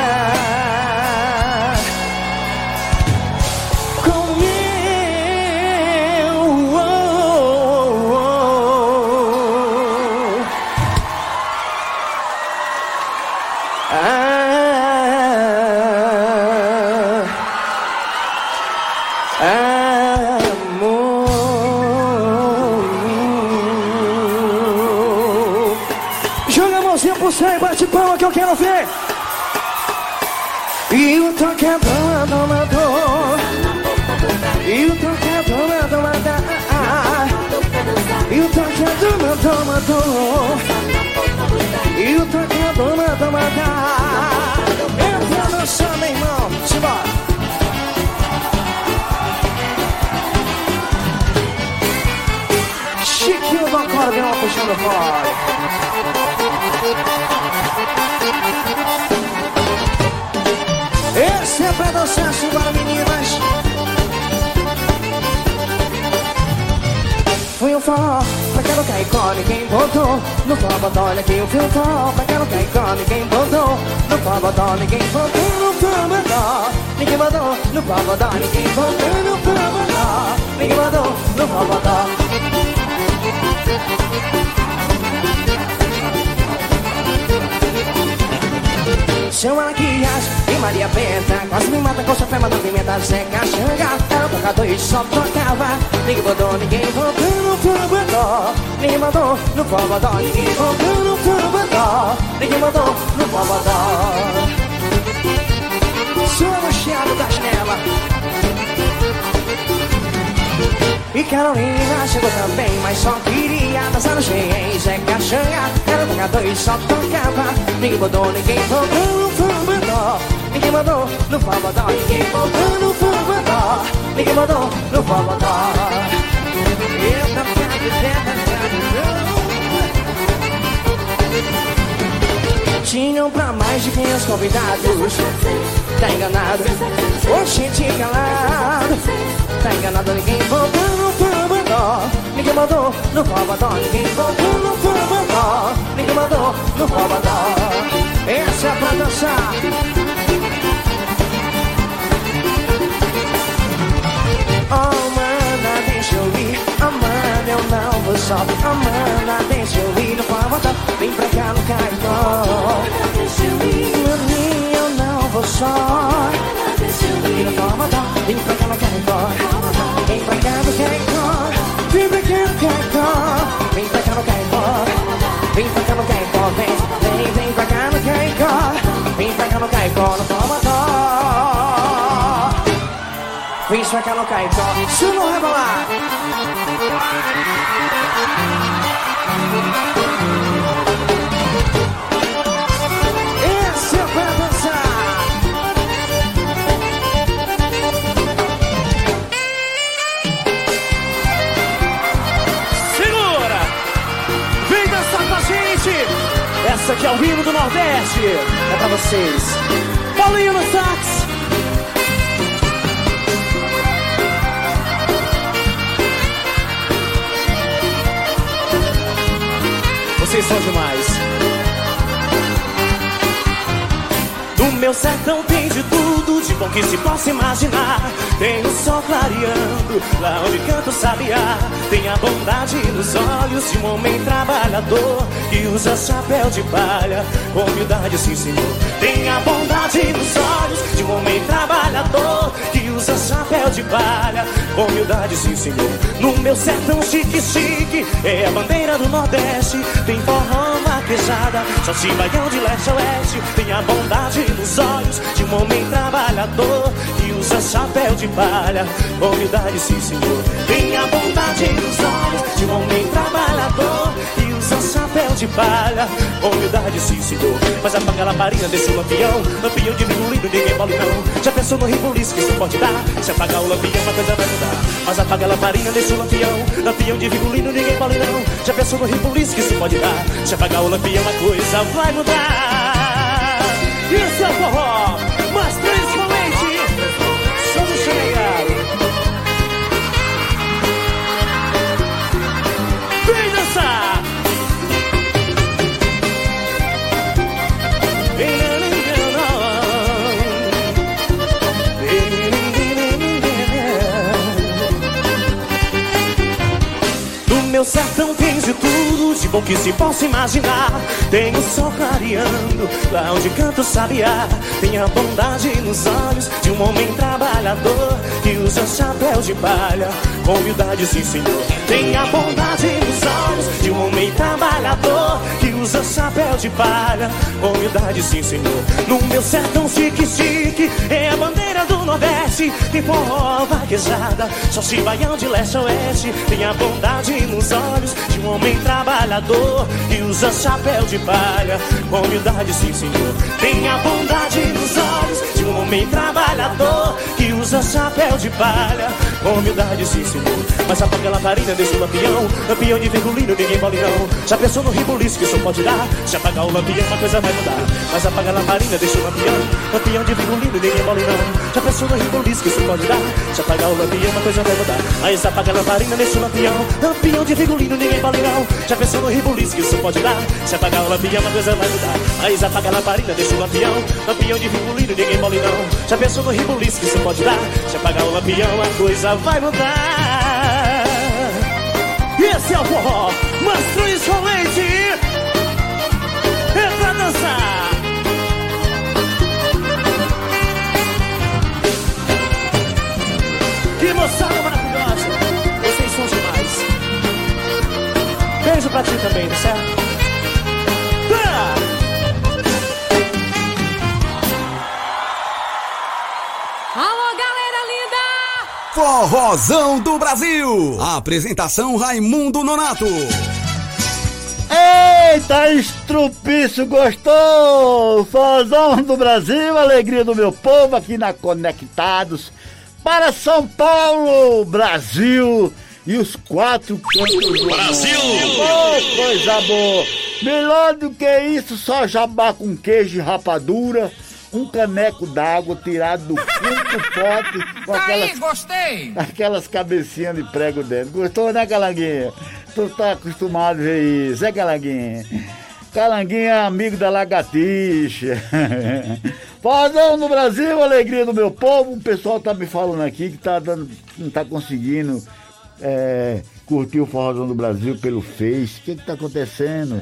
Dona, dona, Entra no chão, meu irmão. Simbora. Chiquinho do acordeão puxando fora. Esse é pra dançar, simbora meninas. Fui um forró, pra que não cair com ninguém botou No forró, olha que fui um forró Pra que não cair com ninguém botou No forró, ninguém botou No forró, ninguém botou No forró, ninguém botou No forró, ninguém botou No forró Chama maquiagem Maria Benta Quase me mata com sua fé, mandou pimenta Zeca Xanga, era um tocador e só tocava Ninguém botou, ninguém botou no forró Ninguém mandou no forró Ninguém botou no forró Ninguém mandou no forró Sou o chiado da janela. E Carolina chegou também, mas só queria dançar no cheio Zeca Xanga, era um tocador e só tocava. Ninguém botou, ninguém botou no forró Ninguém mandou no forró Ninguém botou no forró Ninguém mandou no forró Eu não Tinham pra mais de 500 convidados. Tá enganado, oxente calado Tá enganado, ninguém botou no forró Ninguém mandou no forró Ninguém botou no forró Ninguém mandou no forró Essa é pra dançar não vou só Amanda, deixa eu ir no forró Vem pra cá no caicó Maninha, eu não vou só. Vem no forró Vem pra cá no caicó Vem pra cá no caicó Vem pra cá no caicó Vem pra cá no caicó Vem pra cá no caicó Vem, vem, vem pra cá no caicó Vem pra cá no caicó No forró Vem pra cá no caicó Se não rebolar. Esse é pra dançar. Segura! Vem dançar com a gente! Essa aqui é o hino do Nordeste. É pra vocês. Paulinho no sax. Vocês são demais. No meu sertão tem de tudo, de bom que se possa imaginar. Tem o sol clareando, lá onde canta o sabiá. Tem a bondade nos olhos de um homem trabalhador que usa chapéu de palha, com humildade, sim senhor. Tem a bondade nos olhos de um homem trabalhador que usa chapéu de palha, humildade, sim senhor. No meu sertão chique chique, é a bandeira do Nordeste. Tem forró vaquejada, só se baião de leste a oeste. Tem a bondade nos olhos de um homem trabalhador usa chapéu de palha, humildade, sim senhor. Tem a bondade nos olhos de um homem trabalhador que usa chapéu de palha, humildade, sim senhor. Mas apaga a lamparina desse lampião, lampião de lindo, ninguém mole não. Já pensou no ribuliço que isso pode dar? Se apagar o lampião, a coisa vai mudar. Mas apaga a lamparina desse lampião, lampião de vidro lindo, ninguém mole não. Já pensou no ribuliço que isso pode dar? Se apagar o lampião, a coisa vai mudar. Isso é forró, meu sertão tem de tudo, de bom que se possa imaginar. Tem o sol clareando, lá onde canta o sabiá. Tem a bondade nos olhos de um homem trabalhador que usa chapéu de palha, com humildade, sim senhor. Tem a bondade nos olhos de um homem trabalhador usa chapéu de palha. Humildade, sim, senhor. No meu sertão chique-chique, é a bandeira do Nordeste. Tem forró, vaquejada, só se baião de leste a oeste. Tem a bondade nos olhos de um homem trabalhador que usa chapéu de palha. Humildade, sim, senhor. Tem a bondade nos olhos de um homem trabalhador usa chapéu de palha. Humildade, sim, senhor. Mas apaga a lamparina, deixa o lampião. Lampião de virgulino, ninguém mole não. Já pensou no ribuliço que isso pode dar? Se apagar o lampião, uma coisa vai mudar. Mas apaga a lamparina, deixa o lampião. Lampião de virgulino, ninguém mole não. Já pensou no ribuliço que isso pode dar? Se apagar o lampião, uma coisa vai mudar. Mas apaga a lamparina, deixa o lampião. Lampião de virgulino, ninguém mole não. Já pensou no ribuliço que isso pode dar? Se apagar o lampião, uma coisa vai mudar. Mas apaga a lamparina, deixa o lampião. Lampião de virgulino, ninguém mole não. Já pensou no ribuliço que isso pode dar? Se apagar o lampião, a coisa vai mudar. Esse é o forró, Mastro Insolente. É pra dançar. Que moçada maravilhosa. Vocês são demais. Beijo pra ti também, tá certo? Ah! Forrozão do Brasil. Apresentação Raimundo Nonato. Eita, estrupício gostou! Forrozão do Brasil, alegria do meu povo aqui na Conectados para São Paulo, Brasil e os quatro cantos do Brasil! Oh, coisa boa! Melhor do que isso, só jabá com queijo e rapadura, um caneco d'água tirado do fundo do pote com aquelas, gostei! aquelas cabecinhas de prego dentro. Gostou, né, Calanguinha? Tu tá acostumado a ver isso, é, Calanguinha? Calanguinha é amigo da lagartixa. Fazão no Brasil, alegria do meu povo. O pessoal tá me falando aqui que tá dando, não tá conseguindo é, curtir o Forrozão do Brasil pelo Face. O que que tá acontecendo?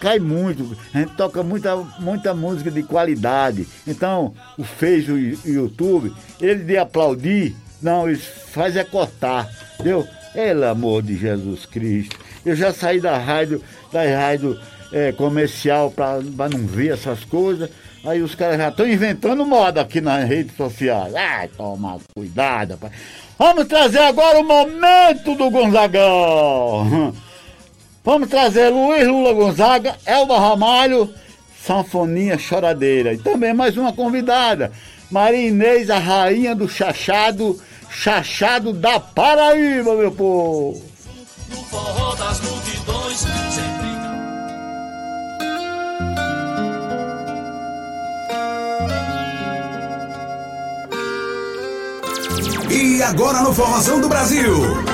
Cai muito, a gente toca muita, muita música de qualidade. Então, o e o YouTube, ele de aplaudir, não, eles faz é cortar, entendeu? Pelo amor de Jesus Cristo. Eu já saí da rádio, da rádio é, comercial para não ver essas coisas. Aí os caras já estão inventando moda aqui nas redes sociais. Ai, toma cuidado, rapaz. Vamos trazer agora o momento do Gonzagão. Vamos trazer Luiz Lula Gonzaga, Elba Ramalho, Sanfoninha Choradeira. E também mais uma convidada, Maria Inês, a rainha do chachado, chachado da Paraíba, meu povo. No forró das multidões, sempre E agora no Forrozão do Brasil.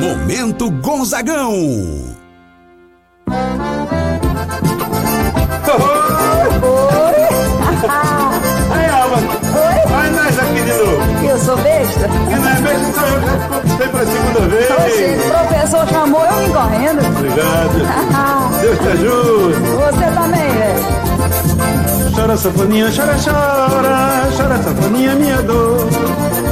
Momento Gonzagão. Aí, Alba. Oi? Vai nós aqui de novo. Eu sou besta? Que não é besta, voltei pra segunda vez. Oxe, o professor chamou eu vim correndo. Obrigado. Deus te ajude. Você também, velho. Chora, sanfoninha, chora, chora. Chora, sanfoninha, minha dor.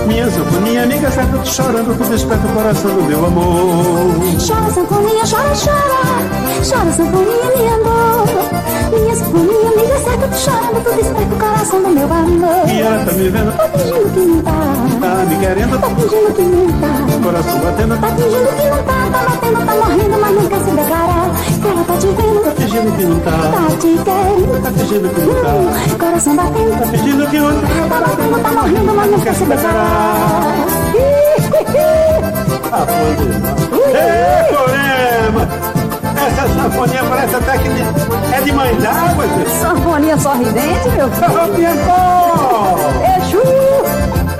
Minha sanfoninha, amiga certa, tô chorando, tu desperta o coração do meu amor. Chora, sanfoninha, chora, chora. Chora, sanfoninha, minha dor. Minha sanfoninha, amiga certa, tô chorando, tu desperta o coração do meu amor. E ela tá me vendo, Tá fingindo que não tá. tá me querendo, Tá fingindo que não tá. Coração batendo, Tá fingindo que não tá, tá batendo, tá morrendo, mas quer se declarar. Que ela tá te vendo, tá fingindo que não tá. tá te querendo. Tá fingindo que não tá. Hum, coração batendo, Tá fingindo que não tá. tá batendo, tá morrendo, mas quer se declarar. Ah, foi Ei, Corema! Essa sanfoninha parece até que é de mãe d'água. Sanfoninha sorridente, meu Ô, Piancó! Exu!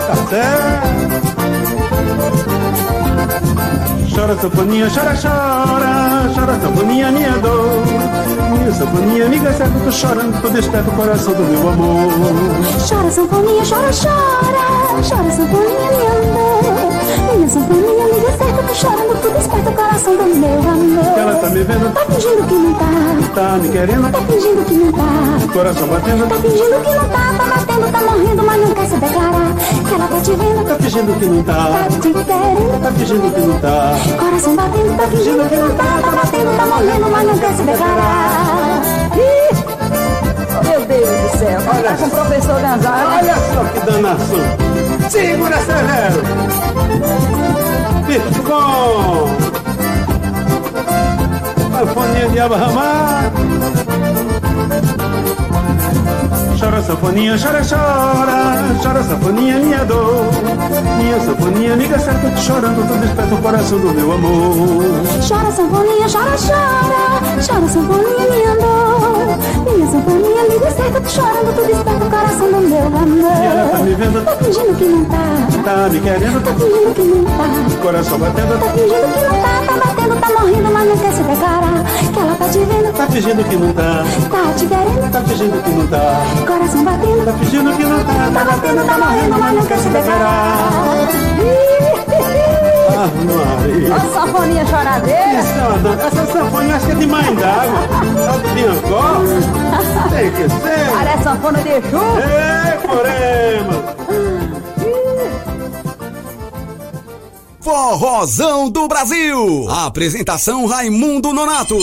Tá certo. Chora, sanfoninha, chora, chora. Chora, sanfoninha, minha dor. Minha sanfoninha, amiga certa, tô chorando, tô desperta o coração do meu amor. Chora, sanfoninha, chora, chora. Chora, sanfoninha, minha amor. Minha sanfoninha, amiga certa, tô chorando, tu desperta o coração do meu amor. Ela tá me vendo, Tá fingindo que não tá. tá me querendo, Tá fingindo que não tá. coração batendo, Tá fingindo que não tá, tá vendo, tá morrendo, mas não quer se declarar. Que ela tá te vendo, Tá fingindo que não tá. tá te querendo. Tá fingindo que não tá. Coração batendo, tá fingindo que não tá, tá batendo, tá morrendo, mas não quer se declarar. Ih, Meu Deus do céu, tá com o professor Gonzaga. Olha só que danação. Segura, Severo. Bitcom. Sanfoninha de Abrahamar. Chora, sanfoninha, chora, chora. Chora, sanfoninha, minha dor. Minha sanfoninha, amiga certa, chorando, tu desperta o coração do meu amor. Chora, sanfoninha, chora, chora. Chora, sanfoninha, minha dor. Minha sanfoninha, amiga certa, chorando, tu desperta o coração do meu amor. E ela tá me vendo, Tá fingindo que não tá. Tá me querendo, Tá fingindo que não tá. coração batendo, Tá fingindo que não tá, tá batendo, tá morrendo, mas não quer se declarar. Que ela tá te vendo, tá fingindo que não tá. tá te querendo. Tá fingindo que não tá. Coração batendo, Tá fingindo que não tá. tá batendo, tá morrendo, mas não quer se declarar. Ah, Maria. Choradeira. Isso é uma dan- Essa sanfona acho que é de mãe d'água. Tá de Biancó? Tem que ser. Parece sanfona de chuva. Ei, Corema. Forrozão do Brasil. Apresentação Raimundo Nonato.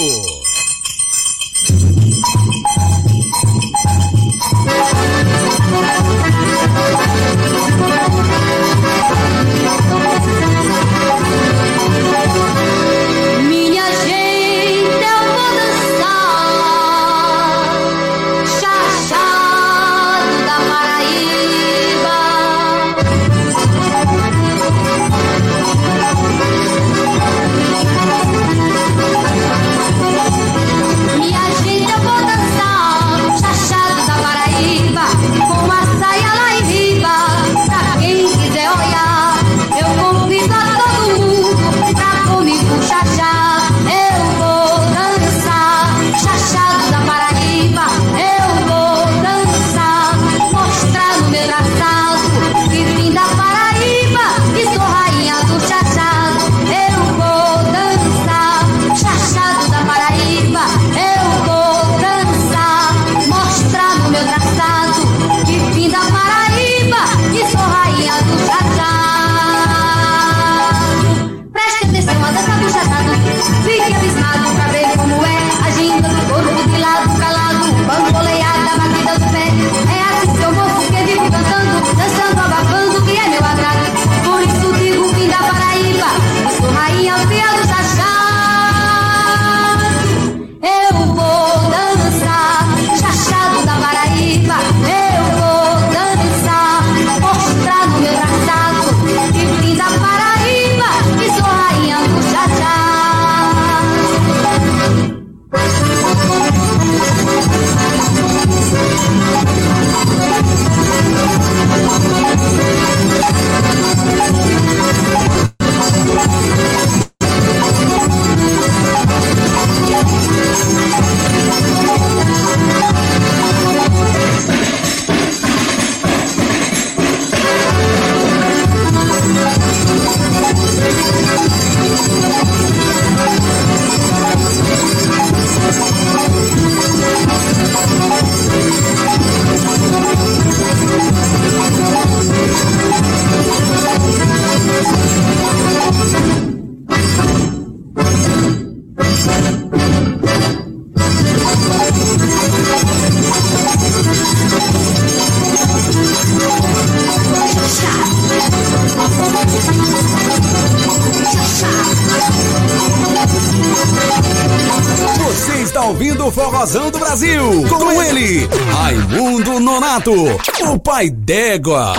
O pai d'égua.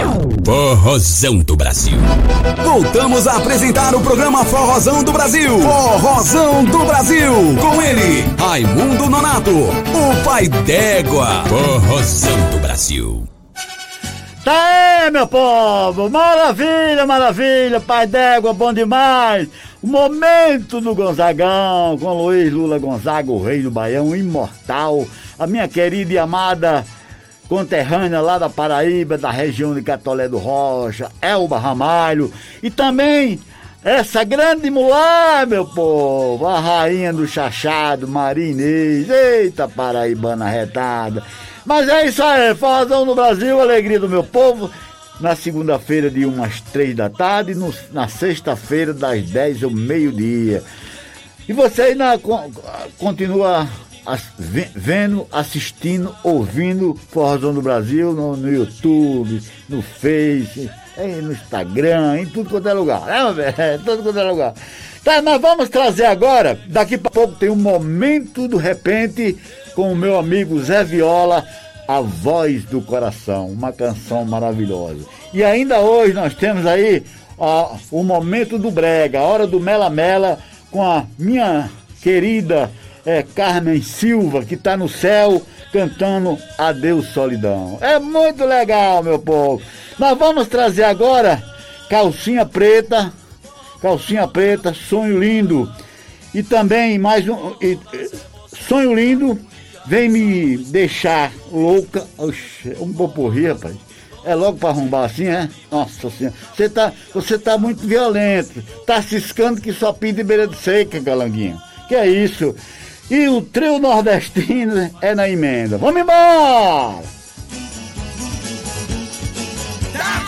Forrozão do Brasil. Voltamos a apresentar o programa Forrozão do Brasil. Forrozão do Brasil. Com ele, Raimundo Nonato, o pai d'égua. Forrozão do Brasil. Tá aí, meu povo! Maravilha, maravilha! Pai d'égua, bom demais! O momento do Gonzagão, com Luiz Lula Gonzaga, o rei do Baião, imortal. A minha querida e amada conterrânea lá da Paraíba, da região de Catolé do Rocha, Elba Ramalho. E também essa grande mulher, meu povo, a rainha do chachado, Maria Inês. Eita, paraibana retada. Mas é isso aí, forrozão no Brasil, alegria do meu povo. Na segunda-feira, de umas três da tarde, no- na sexta-feira, das 10 ao meio-dia. E você con- continua vendo, assistindo, ouvindo Forrozão do Brasil no, no YouTube, no Face, eh, no Instagram, em tudo quanto é lugar. É, meu velho? Em tudo quanto é lugar. Tá, nós vamos trazer agora, daqui para pouco tem um momento do repente com o meu amigo Zé Viola, A Voz do Coração, uma canção maravilhosa. E ainda hoje nós temos aí ó, o momento do brega, a hora do Mela Mela com a minha querida eh, Carmen Silva, que está no céu cantando Adeus Solidão. É muito legal, meu povo. Nós vamos trazer agora Calcinha Preta, Calcinha Preta, Sonho Lindo. E também mais um. e- sonho Lindo vem me deixar louca. Oxe, um poporri, rapaz. É logo pra arrombar assim, é? Nossa senhora. Você tá, você tá muito violento. Tá ciscando que só pinta em beira de seca, galanguinho. Que é isso? E o trio nordestino é na emenda. Vamos embora! Tá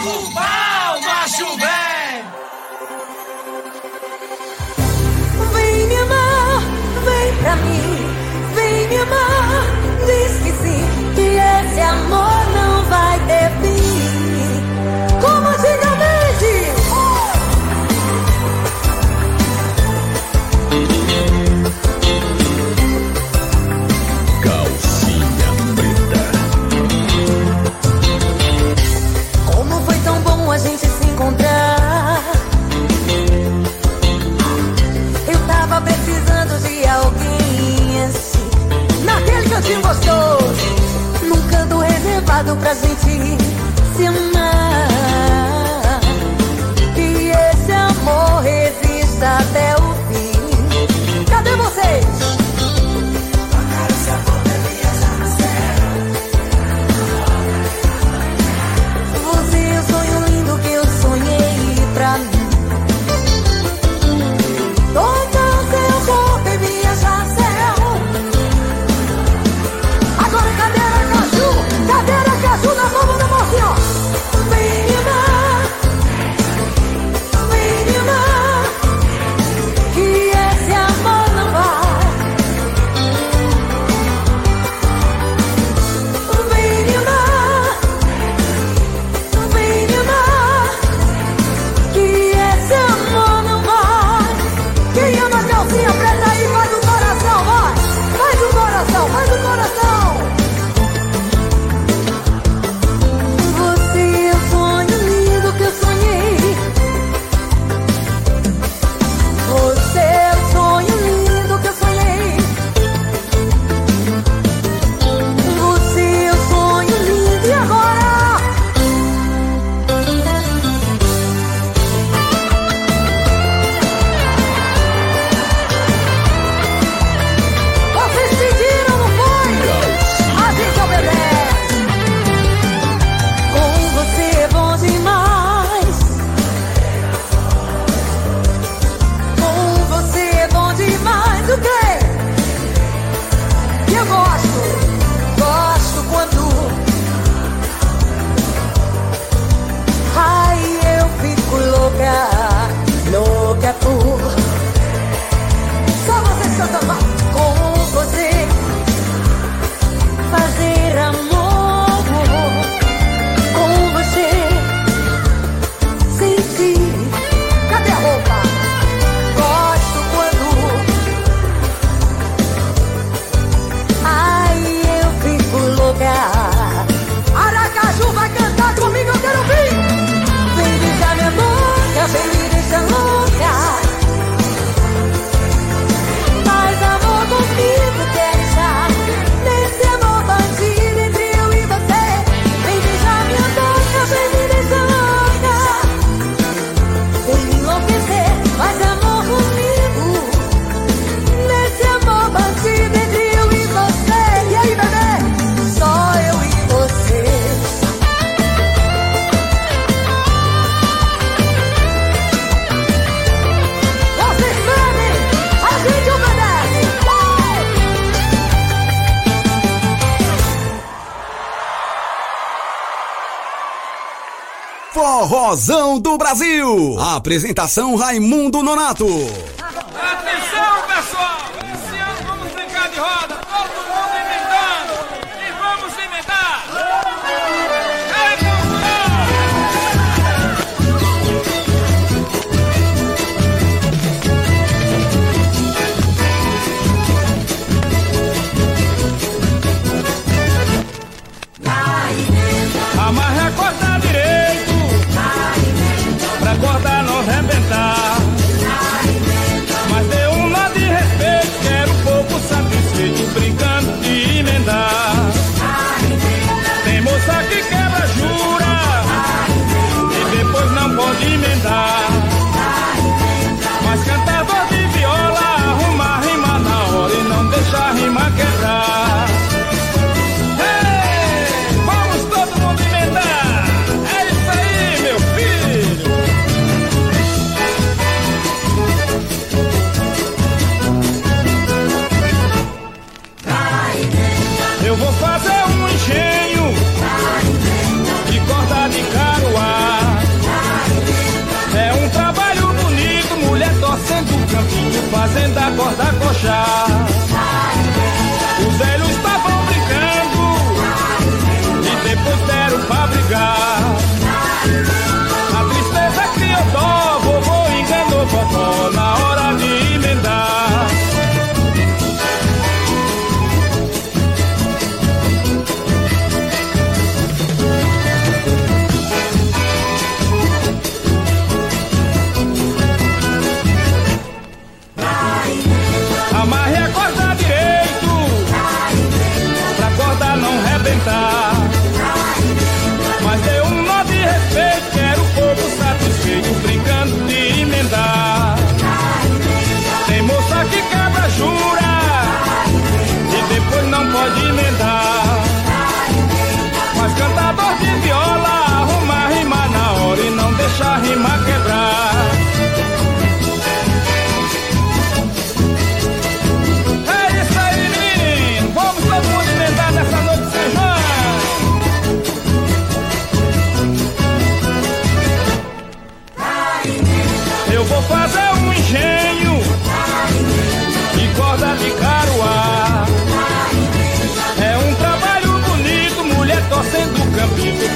Forrozão do Brasil. Apresentação Raimundo Nonato.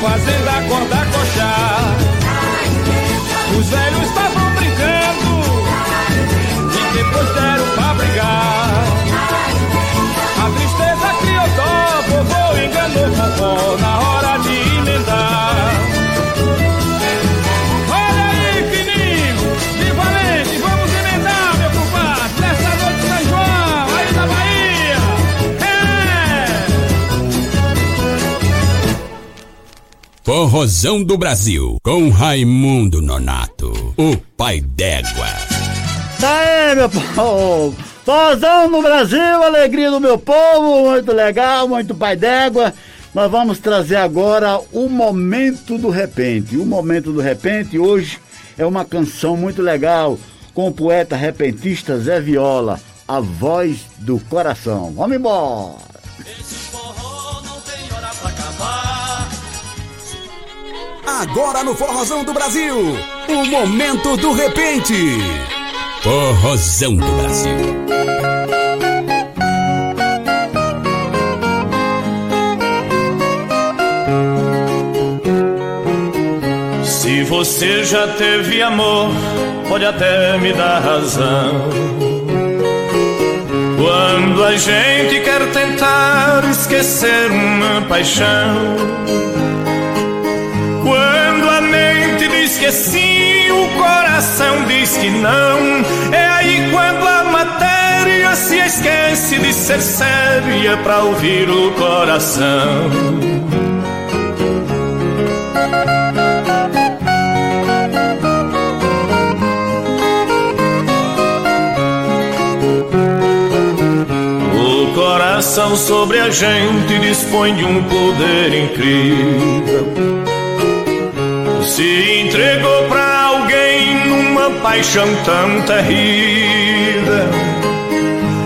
Campinho, fazendo Forrozão do Brasil. Com Raimundo Nonato. O pai d'égua. Tá aí, meu povo! Forrozão no Brasil, alegria do meu povo, muito legal, muito pai d'égua. Nós vamos trazer agora o Momento do Repente. O Momento do Repente hoje é uma canção muito legal com o poeta repentista Zé Viola, a voz do coração. Vamos embora! Agora no Forrozão do Brasil. O Momento do Repente. Forrozão do Brasil. Se você já teve amor, pode até me dar razão. Quando a gente quer tentar esquecer uma paixão. Sim, o coração diz que não. É aí quando a matéria se esquece de ser séria pra ouvir o coração. O coração sobre a gente dispõe de um poder incrível. Se entregou pra alguém numa paixão tão terrível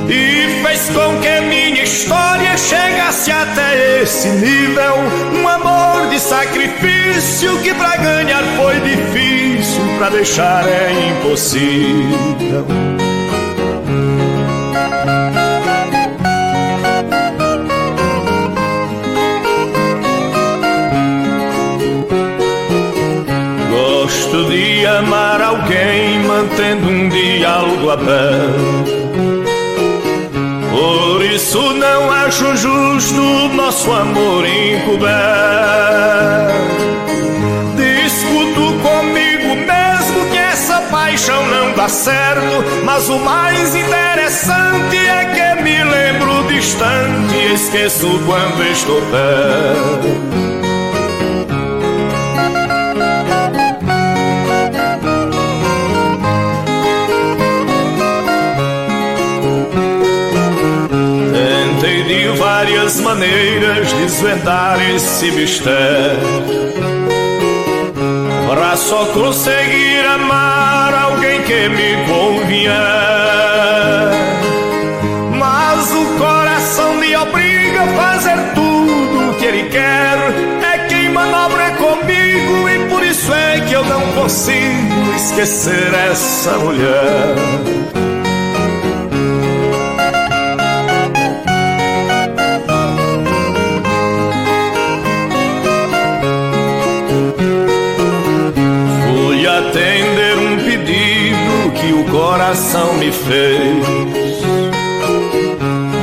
e fez com que minha história chegasse até esse nível. Um amor de sacrifício que pra ganhar foi difícil, pra deixar é impossível. Gosto de amar alguém mantendo um diálogo aberto. Por isso não acho justo nosso amor encoberto. Discuto comigo mesmo que essa paixão não dá certo. Mas o mais interessante é que me lembro distante e esqueço quando estou perto. Várias maneiras desvendar esse mistério. Pra só conseguir amar alguém que me convier. Mas o coração me obriga a fazer tudo o que ele quer. É quem manobra comigo e por isso é que eu não consigo esquecer essa mulher. Coração me fez.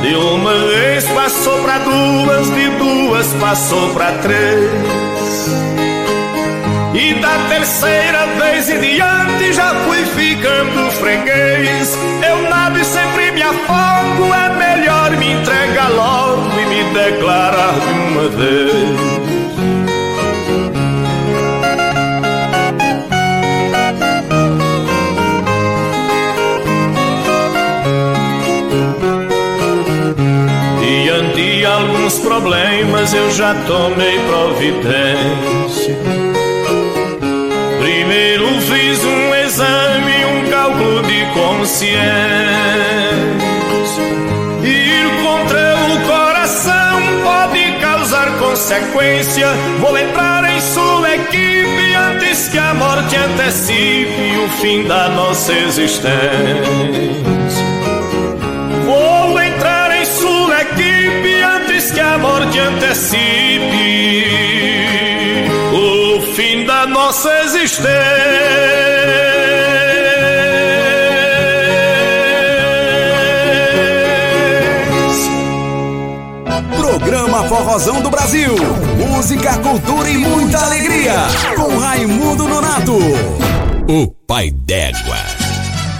De uma vez passou pra duas, de duas passou pra três. E da terceira vez em diante já fui ficando freguês. Eu nado e sempre me afogo, é melhor me entregar logo e me declarar de uma vez. Problemas eu já tomei providência. Primeiro fiz um exame, um cálculo de consciência. Ir contra o coração pode causar consequência. Vou entrar em sua equipe antes que a morte antecipe o fim da nossa existência. Antes que antecipe o fim da nossa existência. Programa Forrozão do Brasil. Música, cultura e muita alegria. Com Raimundo Nonato. O pai d'égua.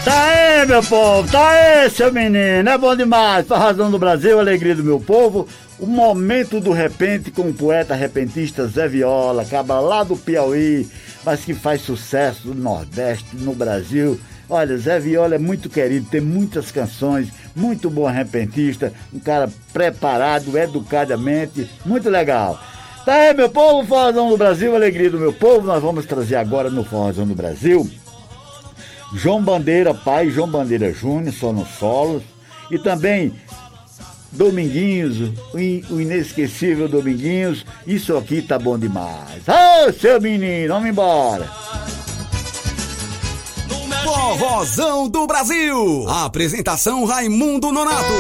Tá aí, meu povo, tá aí, seu menino, é bom demais. Pra razão do Brasil, alegria do meu povo. O momento do repente com o poeta repentista Zé Viola, cabra lá do Piauí, mas que faz sucesso no Nordeste, no Brasil. Olha, Zé Viola é muito querido, tem muitas canções, muito bom repentista, um cara preparado educadamente, muito legal. Tá aí, meu povo, Forrozão do Brasil, alegria do meu povo. Nós vamos trazer agora no Forrozão do Brasil João Bandeira pai, João Bandeira Júnior, só no solo. E também Dominguinhos, o in- o inesquecível Dominguinhos. Isso aqui tá bom demais. Ô, seu menino, vamos embora. Forrozão do Brasil. Apresentação Raimundo Nonato.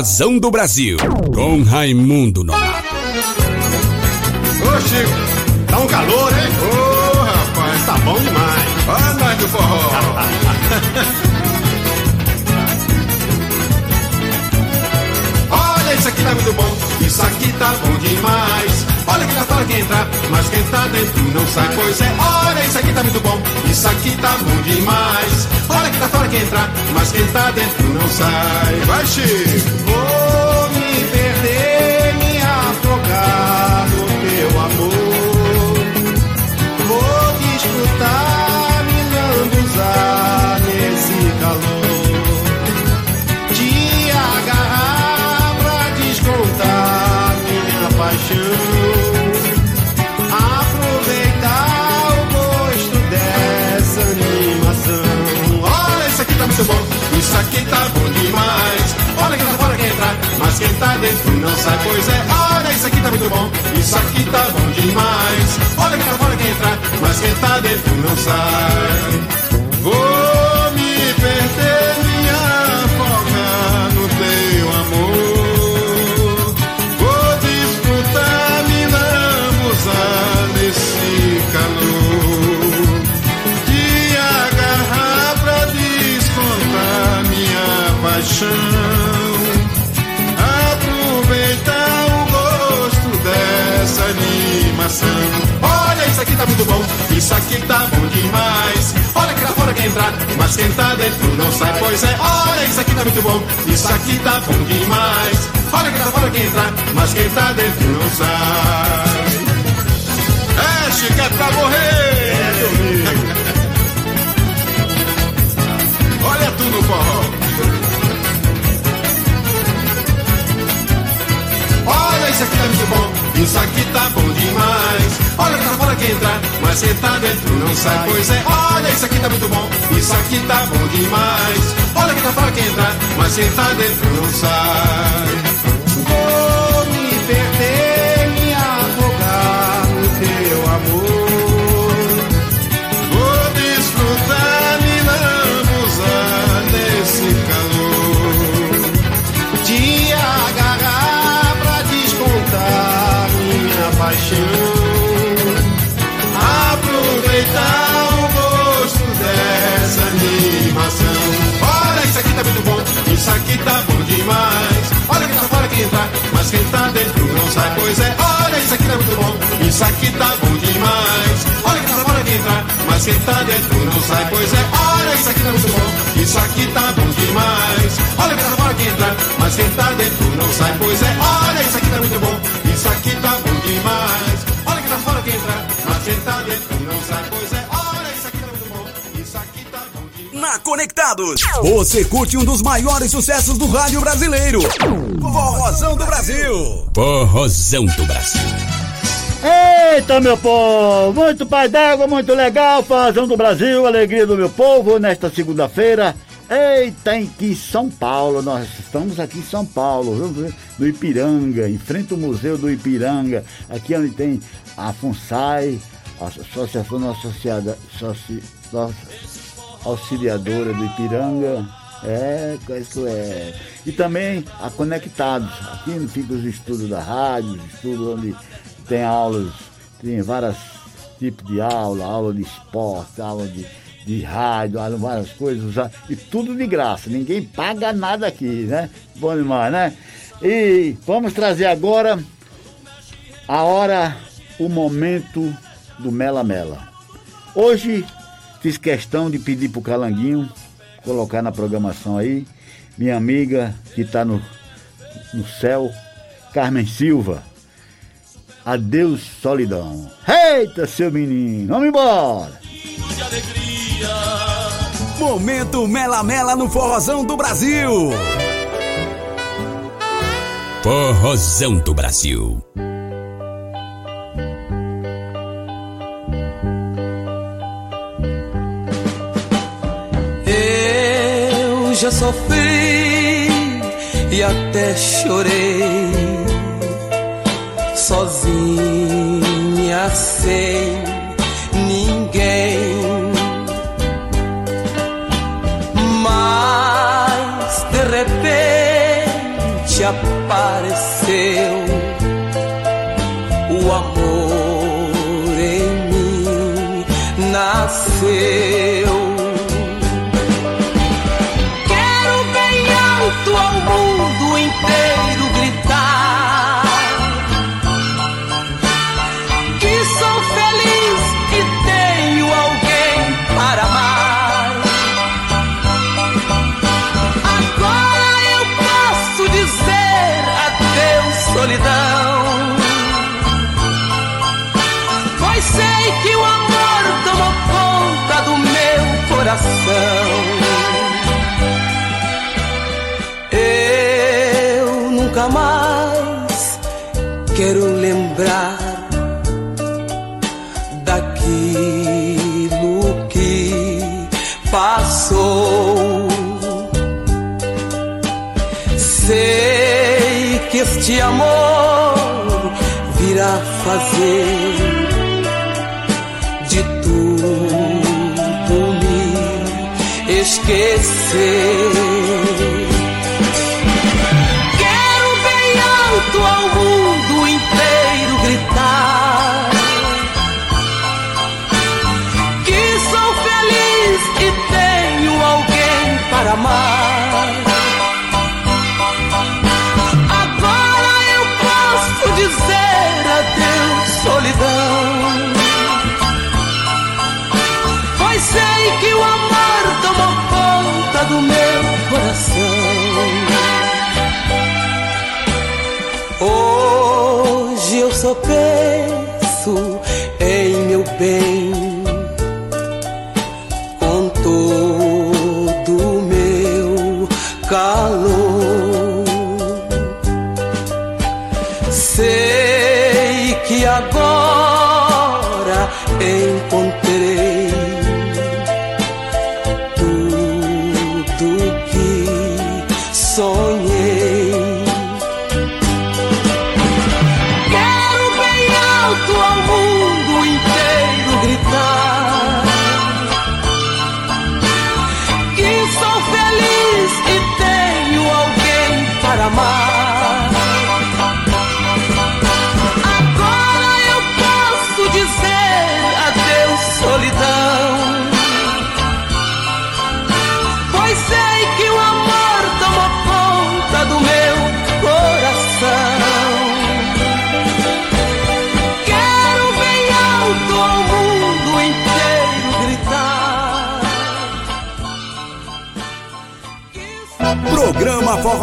Forrozão do Brasil, com Raimundo Nonato. Ô Chico, tá um calor, hein? Ô rapaz, tá bom demais. Olha nós do forró. Olha, isso aqui tá muito bom, isso aqui tá bom demais. Olha que tá fora quem entra, mas quem tá dentro não sai, pois é. Olha, isso aqui tá muito bom, isso aqui tá bom demais. Olha que tá fora quem entra, mas quem tá dentro não sai. Vai, Chico. Vou me no teu amor. Vou desfrutar, me lambuzar nesse calor. Te agarrar pra descontar minha paixão. Aproveitar o gosto dessa animação. Olha, isso aqui tá muito bom, isso aqui tá bom demais. Quem tá dentro não sai, pois é. Olha, isso aqui tá muito bom, isso aqui tá bom demais. Olha quem tá fora quer entrar, mas quem tá dentro não sai. Vou me perder, me afogar no teu amor. Vou desfrutar, me lambuzar nesse calor. Te agarrar pra descontar minha paixão. Animação. Olha, isso aqui tá muito bom, isso aqui tá bom demais. Olha que lá fora quer entrar, mas quem tá dentro não sai, pois é. Olha, isso aqui tá muito bom, isso aqui tá bom demais. Olha que lá fora quer entrar, mas quem tá dentro não sai. É, Chico, é pra morrer! Olha tu no forró. Isso aqui tá bom demais. Olha que tá fora quem entrar, mas quem tá dentro não sai, pois é. Olha, isso aqui tá muito bom, isso aqui tá bom demais. Olha que tá fora quem entrar, mas quem tá dentro não sai. Vou me perder, me afogar no teu amor. Aproveitar o gosto dessa animação. Olha, isso aqui tá muito bom, isso aqui tá bom demais. Olha que tá fora, quem tá, mas quem tá dentro não sai, pois é. Olha, isso aqui tá muito bom, isso aqui tá bom demais. Olha que tá fora, quem tá, mas quem tá dentro não sai, pois é. Olha, isso aqui tá muito bom, isso aqui tá bom demais. Olha quem tá fora, quem tá, mas quem tá dentro não sai, pois é. Olha, isso aqui tá muito bom, isso aqui tá bom demais. Olha que tá fora que entrar, mas quem tá dentro não sai, pois é. Olha, isso aqui tá muito bom, isso aqui tá bom demais. Na Conectados, você curte um dos maiores sucessos do rádio brasileiro. Forrozão do Brasil. Forrozão do Brasil. Eita, meu povo! Muito pai d'água, muito legal, Forrozão do Brasil, alegria do meu povo nesta segunda-feira. Eita, em que São Paulo, nós estamos aqui em São Paulo, no Ipiranga, em frente ao Museu do Ipiranga, aqui onde tem a FUNSAI, a Associação Associada, Soci, Auxiliadora do Ipiranga, é, que é. E também a Conectados, aqui ficam os estudos da rádio, os estudos onde tem aulas, tem vários tipos de aula, aula de esporte, aula de, de rádio, várias coisas, e tudo de graça, ninguém paga nada aqui, né? Bom demais, né? E vamos trazer agora a hora, o momento do Mela Mela. Hoje fiz questão de pedir pro Calanguinho colocar na programação aí, minha amiga que está no, no céu, Carmen Silva. Adeus, solidão. Eita, seu menino, vamos embora. Momento Mela Mela no Forrozão do Brasil. Forrozão do Brasil. Eu já sofri e até chorei sozinha sem apareceu o amor em mim nasceu. Quero bem alto ao mundo inteiro nunca mais quero lembrar daquilo que passou. Sei que este amor virá fazer esquecer.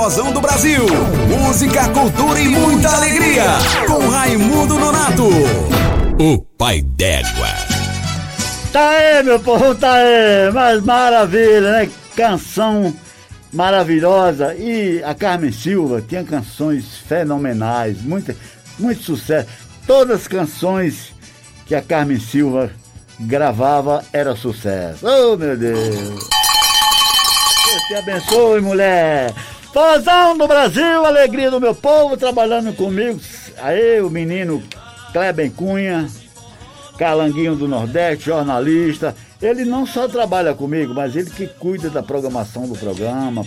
Forrozão do Brasil. Música, cultura e muita alegria. Com Raimundo Nonato. O pai d'égua. Tá aí, meu povo, tá aí. Mas maravilha, né? Canção maravilhosa. E a Carmen Silva tinha canções fenomenais, muito, muito sucesso. Todas as canções que a Carmen Silva gravava era sucesso. Oh, meu Deus. Deus te abençoe, mulher. Fozão do Brasil, alegria do meu povo, trabalhando comigo. Aí, o menino Kleber Cunha, Calanguinho do Nordeste, jornalista. Ele não só trabalha comigo, mas ele que cuida da programação do programa.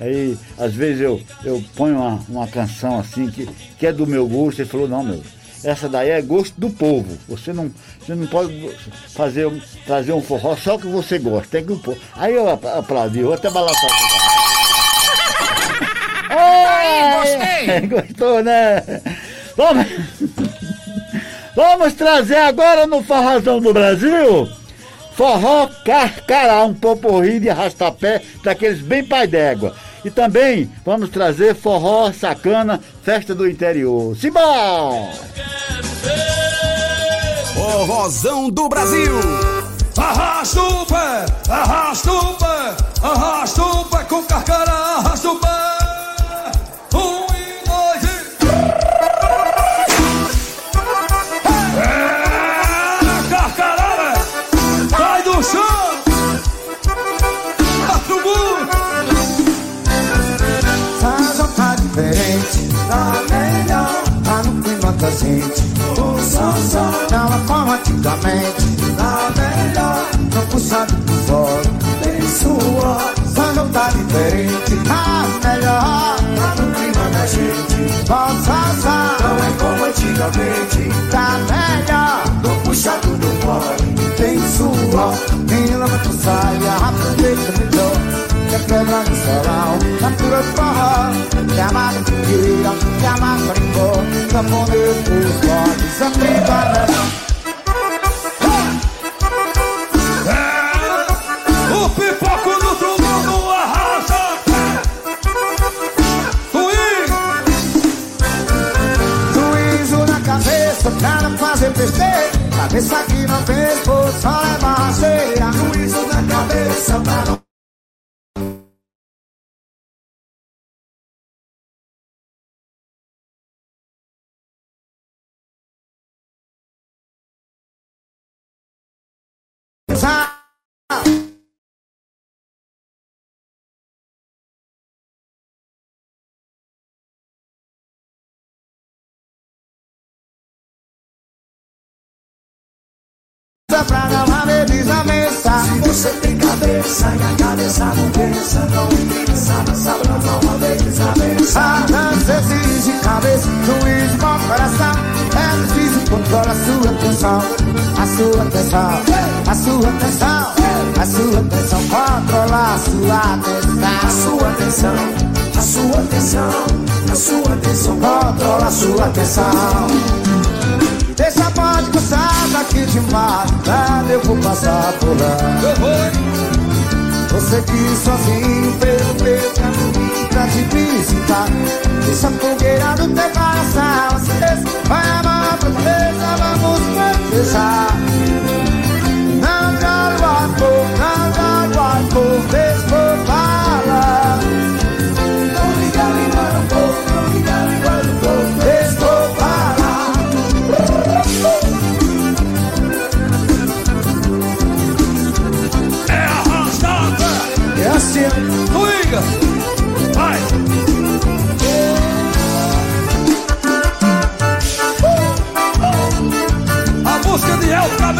Aí, às vezes eu, eu ponho uma, uma canção assim que, que é do meu gosto. Ele falou, não, meu, essa daí é gosto do povo. Você não, você não pode fazer, trazer um forró só que você gosta. Tem que o povo. Aí eu ap- aplaudi, eu até balançar. Aí, Gostou, né? Vamos, vamos trazer agora no Forrozão do Brasil forró carcará, um poporri de arrastapé, daqueles bem pai d'égua. E também vamos trazer forró sacana, festa do interior. Simbora! Forrozão do Brasil. Arrasta o pé, arrasta o pé, arrasta o pé com carcará, arrasta o pé. Gente. O dá uma forma antigamente, tá melhor, não puxado por fora, tem. Faz uma tá diferente, tá melhor, tá no clima da gente. Volta, só, não é como antigamente, tá melhor, não puxado do fora, tem suor. Quem lava tu saia, aproveita melhor. Quer quebrar no salão, captura de forró amar com fogueira, amar com licor Camponês dos bodes, amigo anel O pipoco no trombone arrasta. Juízo na cabeça pra não fazer besteira. Cabeça que não fez, pô, só leva rasteira Juízo na cabeça pra não pra não haver desavença Se você tem cabeça e a cabeça não pensa Não pensa nessa pra não haver desavença A dança exige cabeça, juízo com coração. É preciso controlar a sua atenção A sua atenção, a sua atenção A sua atenção, controlar a sua atenção A sua atenção, a sua atenção A sua atenção, controla a sua atenção Deixa pode passar daqui de madrugada Eu vou passar por lá. Você que sozinho pelo meu caminho Pra te visitar. Deixa a fogueira do teu coração Acesa Vai amar pra presa Vamos festejar Não joga o amor Não joga o amor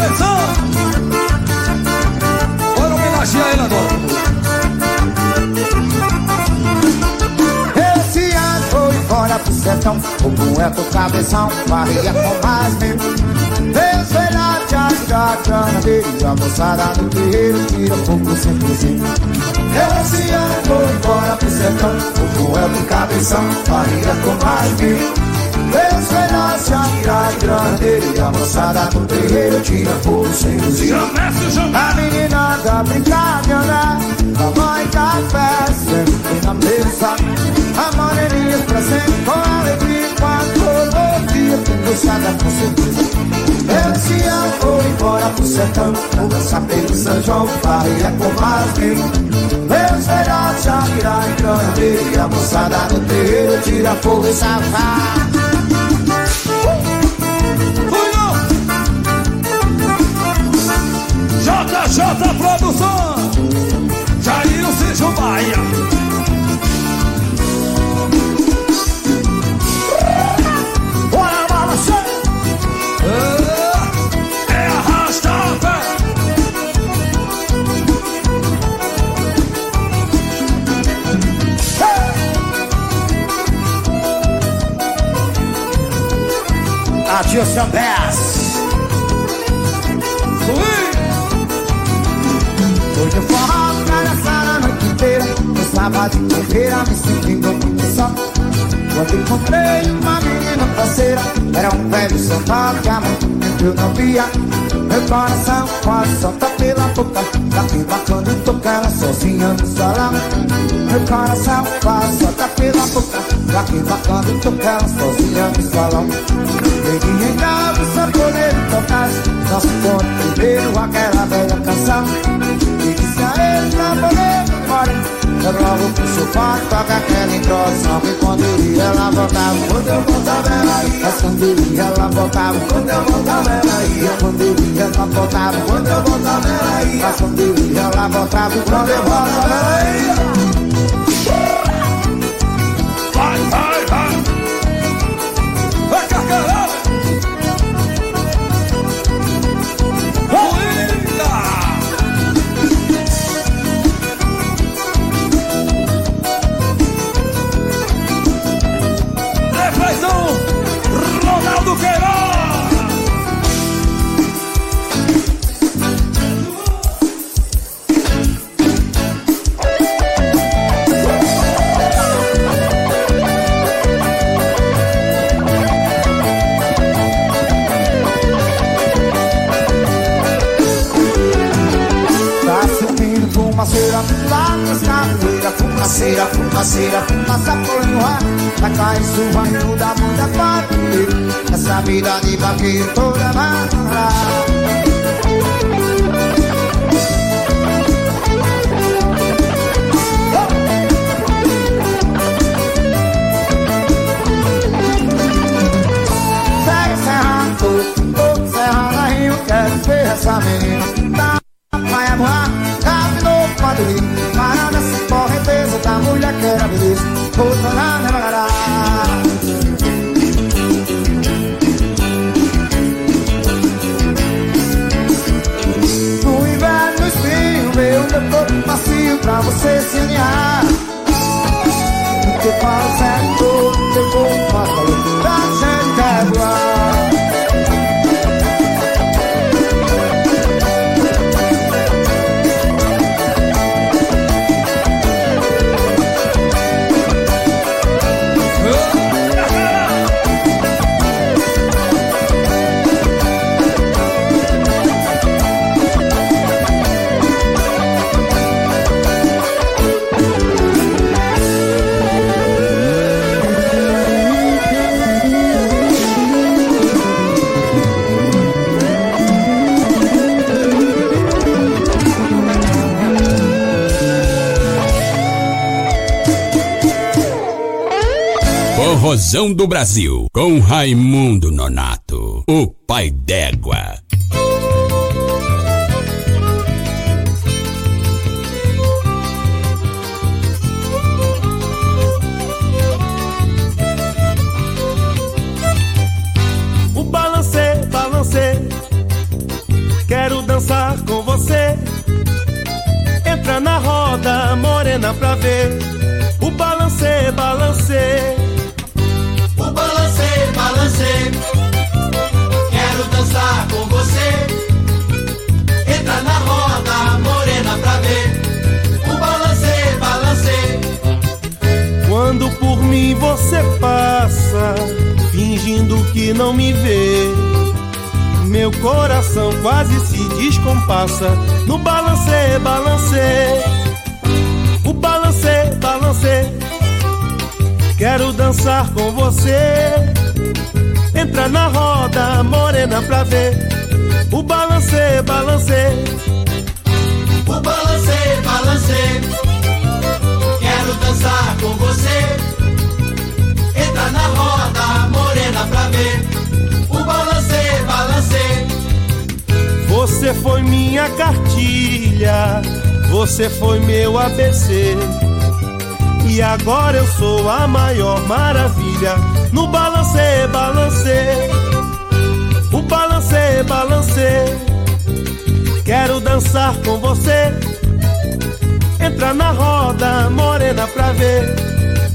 Cabeção. Bora homenagear ele agora. Esse ano foi fora pro sertão é teu cabeção, barriga com mais mil Deus foi lá te ajudar a grana dele a moçada no terreiro tira pouco simplesinho Esse ano foi fora pro sertão é teu cabeção, barriga com mais mil Deus ajudar a grana dele E a moçada no terreiro tira fogo sem luzir A menina da brincadeira A mãe café sempre na mesa A moreninha presente com alegria Quando ouvia conversada com certeza. Eu disse eu vou embora pro sertão Vou dançar pelo São João Faria com mais Meus velhotes já viraram grande E a moçada no terreiro tira fogo e safado JJ Produção Jair Cijo Baia. Bora balançar É, é arrasta pé Adilson Bass Hoje eu forró, palhaçada a noite inteira No sábado de feira me sentindo muito só. Quando encontrei uma menina parceira Era um velho sentado que há muito tempo eu não via Meu coração quase solta pela boca. Daquela quando eu toco ela sozinha no salão. Meu coração quase solta pela boca. Daquela quando eu toco ela sozinha no salão. Peguei em casa, saponeiro tocar Nosso ponto primeiro, aquela velha canção Ele, saponeiro, mora eu logo pro sofá, toca aquela introdução. E quando eu ia, ela voltava Quando eu voltava, ela ia Mas quando eu ia, ela voltava Quando eu voltava, ela ia Quando eu ia, ela voltava Quando eu voltava, ela ia Mas quando eu ia, ela voltava Quando eu voltava, ela ia Forrozão do Brasil, com Raimundo Nonato, o pai d'égua. O balancê, balancê, quero dançar com você. Entra na roda, morena pra ver. O balancê, balancê. Quero dançar com você. Entra na roda, morena pra ver. O balancê, balancê, Quando por mim você passa, fingindo que não me vê. Meu coração quase se descompassa no balancê, balancê. O balancê, balancê. Quero dançar com você. Entra na roda, morena pra ver. O balancê, balancê. O balancê, balancê. Quero dançar com você. Entra na roda, morena pra ver. O balancê, balancê. Você foi minha cartilha, você foi meu ABC. E agora eu sou a maior maravilha no balancê, balancê. O balancê, balancê. Quero dançar com você. Entra na roda, morena pra ver.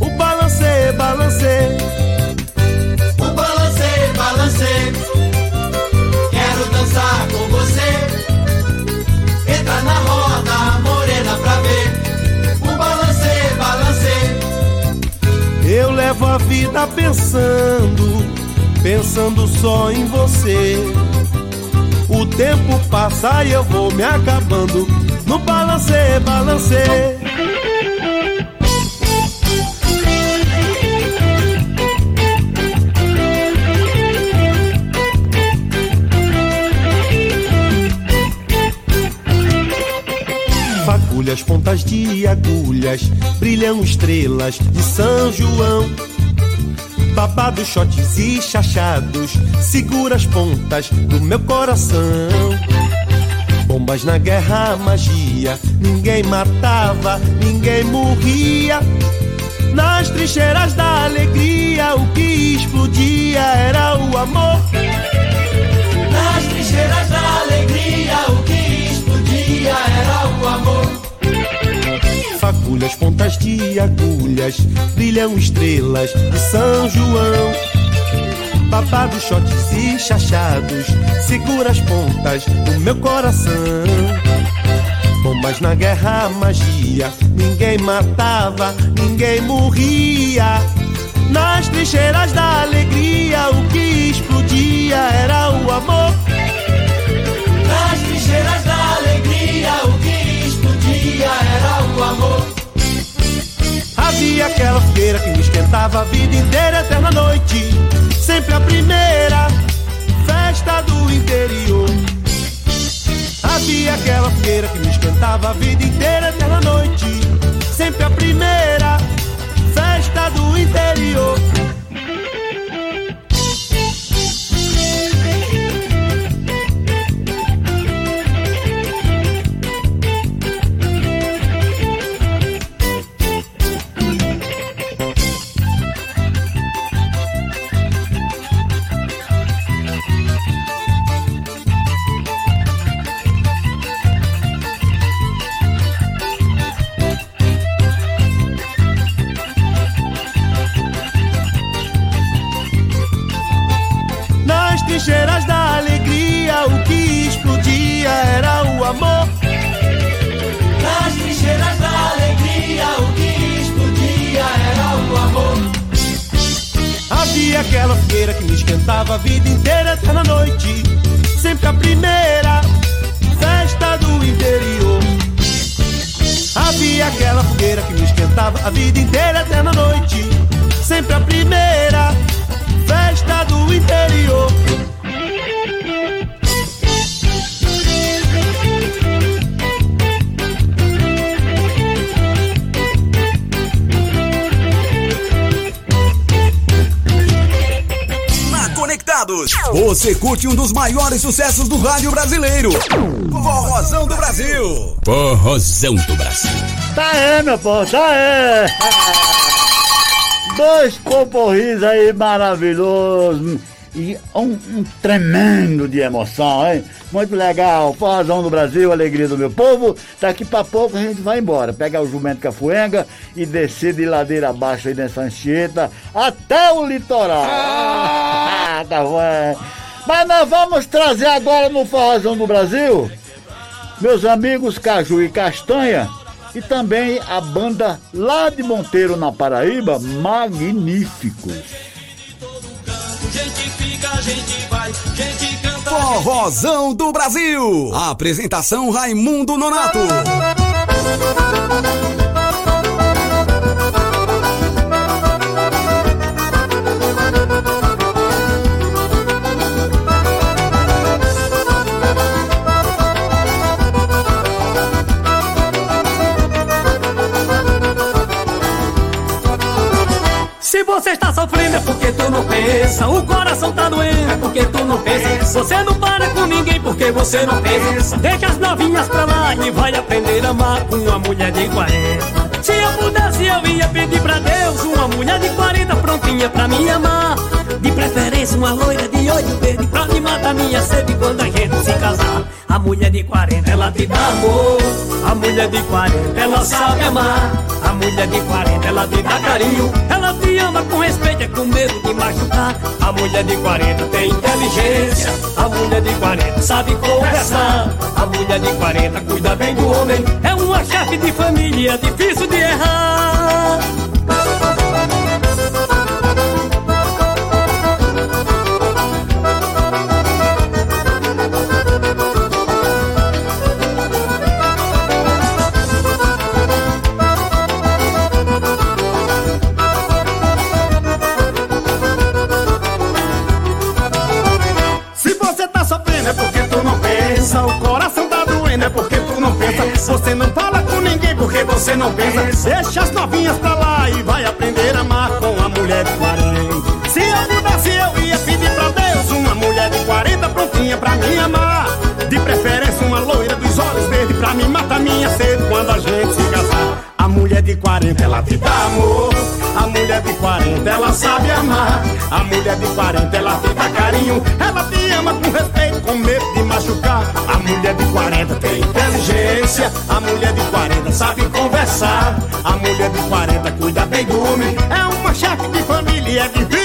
O balancê, balancê. Levo a vida pensando, pensando só em você. O tempo passa e eu vou me acabando no balancê, balancê. Pontas de agulhas, brilham estrelas de São João. Babados, shots e chachados, segura as pontas do meu coração. Bombas na guerra, magia, ninguém matava, ninguém morria. Nas trincheiras da alegria, o que explodia era o amor. Nas trincheiras da alegria, o que explodia era o amor. Fagulhas, pontas de agulhas, brilham estrelas de São João. Babados, shots e chachados, segura as pontas do meu coração. Bombas na guerra, magia, ninguém matava, ninguém morria. Nas trincheiras da alegria, o que explodia era o amor. Esquentava a vida inteira, eterna noite. Sempre a primeira festa do interior. Havia aquela fogueira que me esquentava a vida inteira, eterna noite. Sempre a primeira festa do interior. Um dos maiores sucessos do rádio brasileiro. Forrozão do Brasil. Forrozão do Brasil. Tá é, meu povo, tá é. Dois comporris aí maravilhosos. E um, um tremendo de emoção, hein? Muito legal. Forrozão do Brasil, alegria do meu povo. Daqui pra pouco a gente vai embora. Pegar o jumento cafuenga e descer de ladeira abaixo aí nessa anchieta até o litoral. Ah, tá bom. Mas nós vamos trazer agora no Forrozão do Brasil meus amigos Caju e Castanha e também a banda lá de Monteiro, na Paraíba, Magníficos. Forrozão do Brasil. Apresentação Raimundo Nonato. Você está sofrendo é porque tu não pensa. O coração tá doendo é porque tu não pensa. Você não para com ninguém porque você não pensa. Deixa as novinhas pra lá e vai aprender a amar com uma mulher de 40. Se eu pudesse, eu ia pedir pra Deus uma mulher de 40 prontinha pra me amar. De preferência, uma loira de olho verde pra me matar minha sede quando a gente se casar. A mulher de 40, ela te dá amor. A mulher de 40, ela sabe amar. A mulher de 40, ela te dá carinho. Ela te com respeito, é com medo de machucar. A mulher de 40 tem inteligência. A mulher de 40 sabe conversar. A mulher de 40 cuida bem do homem. É uma chefe de família, difícil de errar. Não fala com ninguém porque você não pensa. Deixa as novinhas pra lá e vai aprender a amar com a mulher de 40. Se eu pudesse, eu ia pedir pra Deus uma mulher de 40 prontinha pra me amar. De preferência, uma loira dos olhos verdes pra me matar minha sede quando a gente se casar. A mulher de 40 ela te dá amor. A mulher de 40 ela sabe amar. A mulher de 40 ela te dá carinho. Ela te ama com respeito, machucar. A mulher de 40 tem inteligência. A mulher de 40 sabe conversar. A mulher de 40 cuida bem do homem. É uma chefe de família é difícil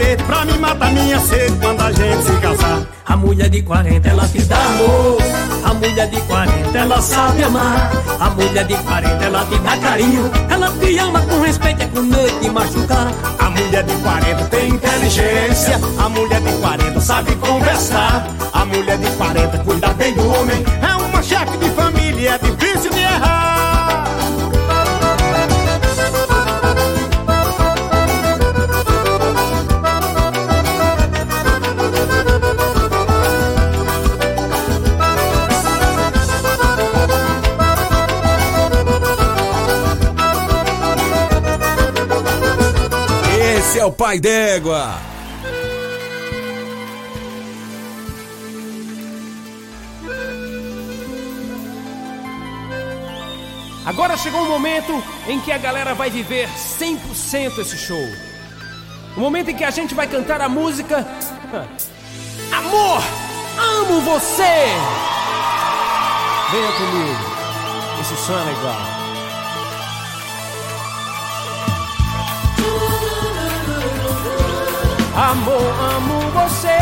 verdes pra me matar minha sede quando a gente se casar. A mulher de 40 ela te dá amor. A mulher de 40 ela sabe amar. A mulher de 40 ela te dá carinho. Ela te ama com respeito, é com medo de machucar. A mulher de 40 tem inteligência. A mulher de 40 sabe conversar. A mulher de 40 cuida bem do homem. É uma chefe de família é difícil de errar. É o pai d'égua. Agora chegou o momento em que a galera vai viver 100% esse show. O momento em que a gente vai cantar a música Amor, amo você. Venha comigo. Esse som é legal. Amor, amo você.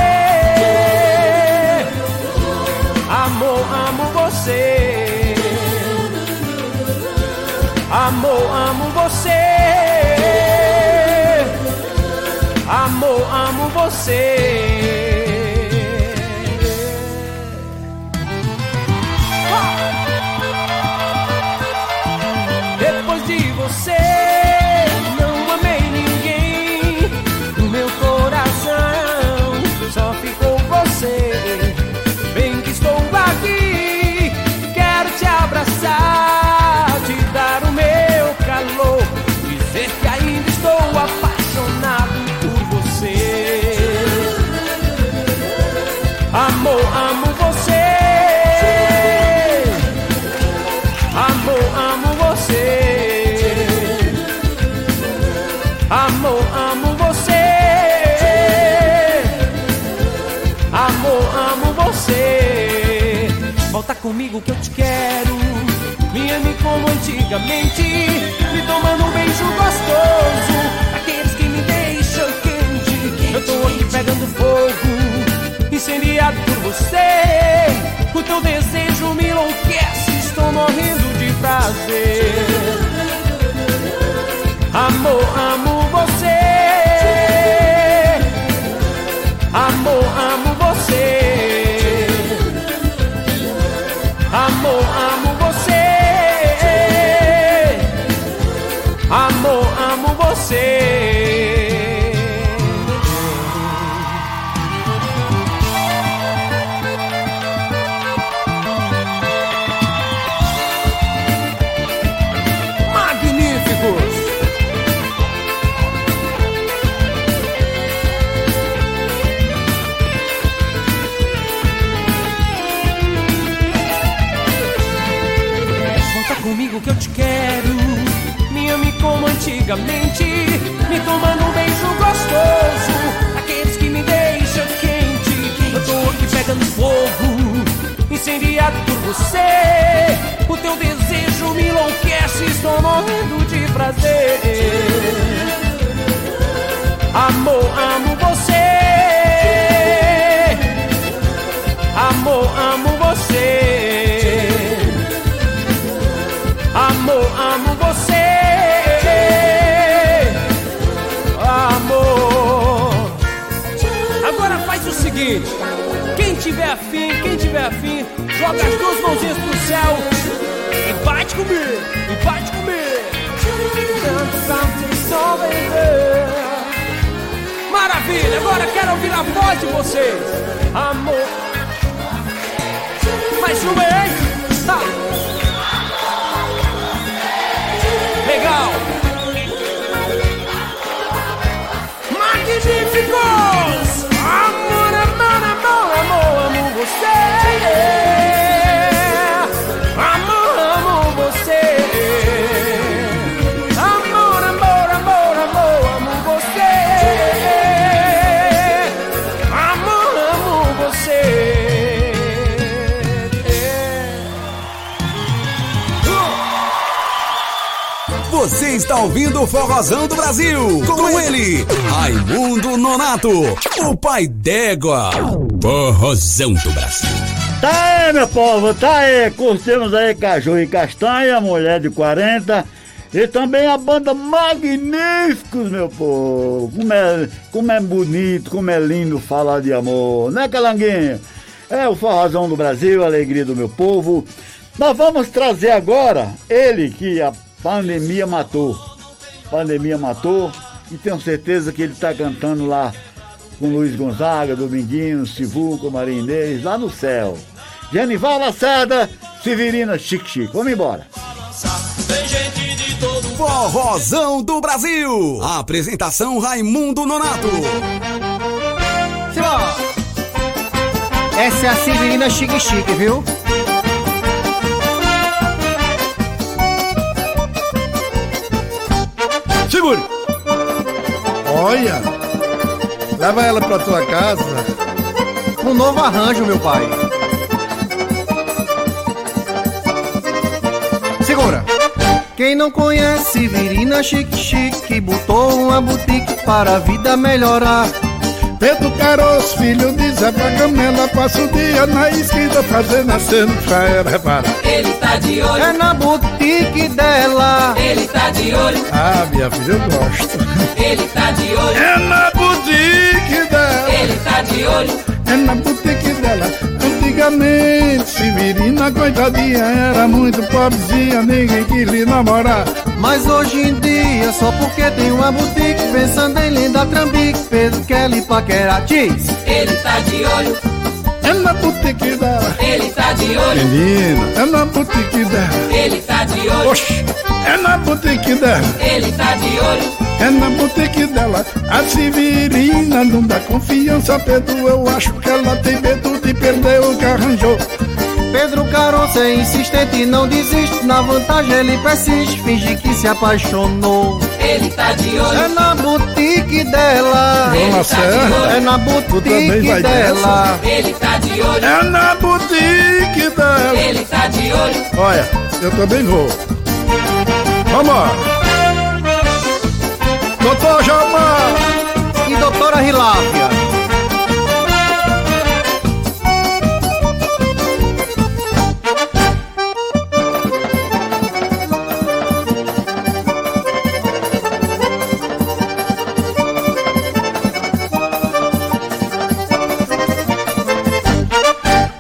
Amor, amo você. Amor, amo você. Amor, amo você. Abraçar, te dar o meu calor, dizer que ainda estou apaixonado por você. Amor, amo você. Amor, amo você. Amor, amo você. Amor, amo você. comigo que eu te quero. Antigamente, me tomando um beijo gostoso. Aqueles que me deixam quente. Eu tô aqui pegando fogo, incendiado por você. O teu desejo me enlouquece, estou morrendo de prazer. Amor, amo você. Antigamente. Me tomando um beijo gostoso. Aqueles que me deixam quente. Eu tô aqui pegando fogo. Incendiado por você. O teu desejo me enlouquece. Estou morrendo de prazer. Amor, amo você. Amor, amo você. Joga as duas mãozinhas pro céu e bate comigo, e bate comigo. Maravilha, agora quero ouvir a voz de vocês. Amor. Mais uma, hein? Tá. Legal! Magníficos! Amor, amor, amor, amor, amo você! Está ouvindo o Forrozão do Brasil. Com ele, Raimundo Nonato, o pai d'égua. Forrozão do Brasil. Tá aí, meu povo, tá aí. Curtimos aí Caju e Castanha, mulher de 40. E também a banda Magníficos, meu povo. Como é, como é bonito, como é lindo falar de amor, né, Calanguinho? É o Forrozão do Brasil, a alegria do meu povo. Nós vamos trazer agora ele que a pandemia matou. Pandemia matou e tenho certeza que ele está cantando lá com Luiz Gonzaga, Dominguinho, Sivuco, Maria Inês, lá no céu. Genival Lacerda, Severina Chique Chique. Vamos embora. Forrozão do Brasil. Apresentação Raimundo Nonato. Simbora. Essa é a Severina Chique Chique, viu? Segure! Olha! Leva ela pra tua casa. Um novo arranjo, meu pai. Segura! Quem não conhece Virina Chique Chique botou uma boutique para a vida melhorar. Pedro Caroço, filho de Zé Pagamela, passa o dia na esquina fazendo aceno pra ela reparar. Ele tá de olho. É na boutique dela. Ele tá de olho. Ah, minha filha, eu gosto. Ele tá de olho. É na boutique dela. Ele tá de olho. É na boutique dela. Antigamente, Severina, coitadinha, era muito pobrezinha, ninguém quis lhe namorar. Mas hoje em dia, só porque tem uma boutique, pensando em linda trambique, Pedro quer lhe paquerar. Diz! Ele tá de olho. É na boutique dela. Ele tá de olho. Menina, é na boutique dela. Ele tá de olho. Oxi, é na boutique dela. Ele tá de olho. É na boutique dela. A Severina não dá confiança, Pedro. Eu acho que ela tem medo de perder o que arranjou. Pedro Caroço é insistente e não desiste. Na vantagem ele persiste, finge que se apaixonou. Ele tá de olho. É na boutique dela. Ele tá de olho. É na boutique dela. Ele tá de olho. É na boutique dela. Ele de olho. Olha, eu também vou. Vamos! Doutor Jomar! E doutora Rilápia?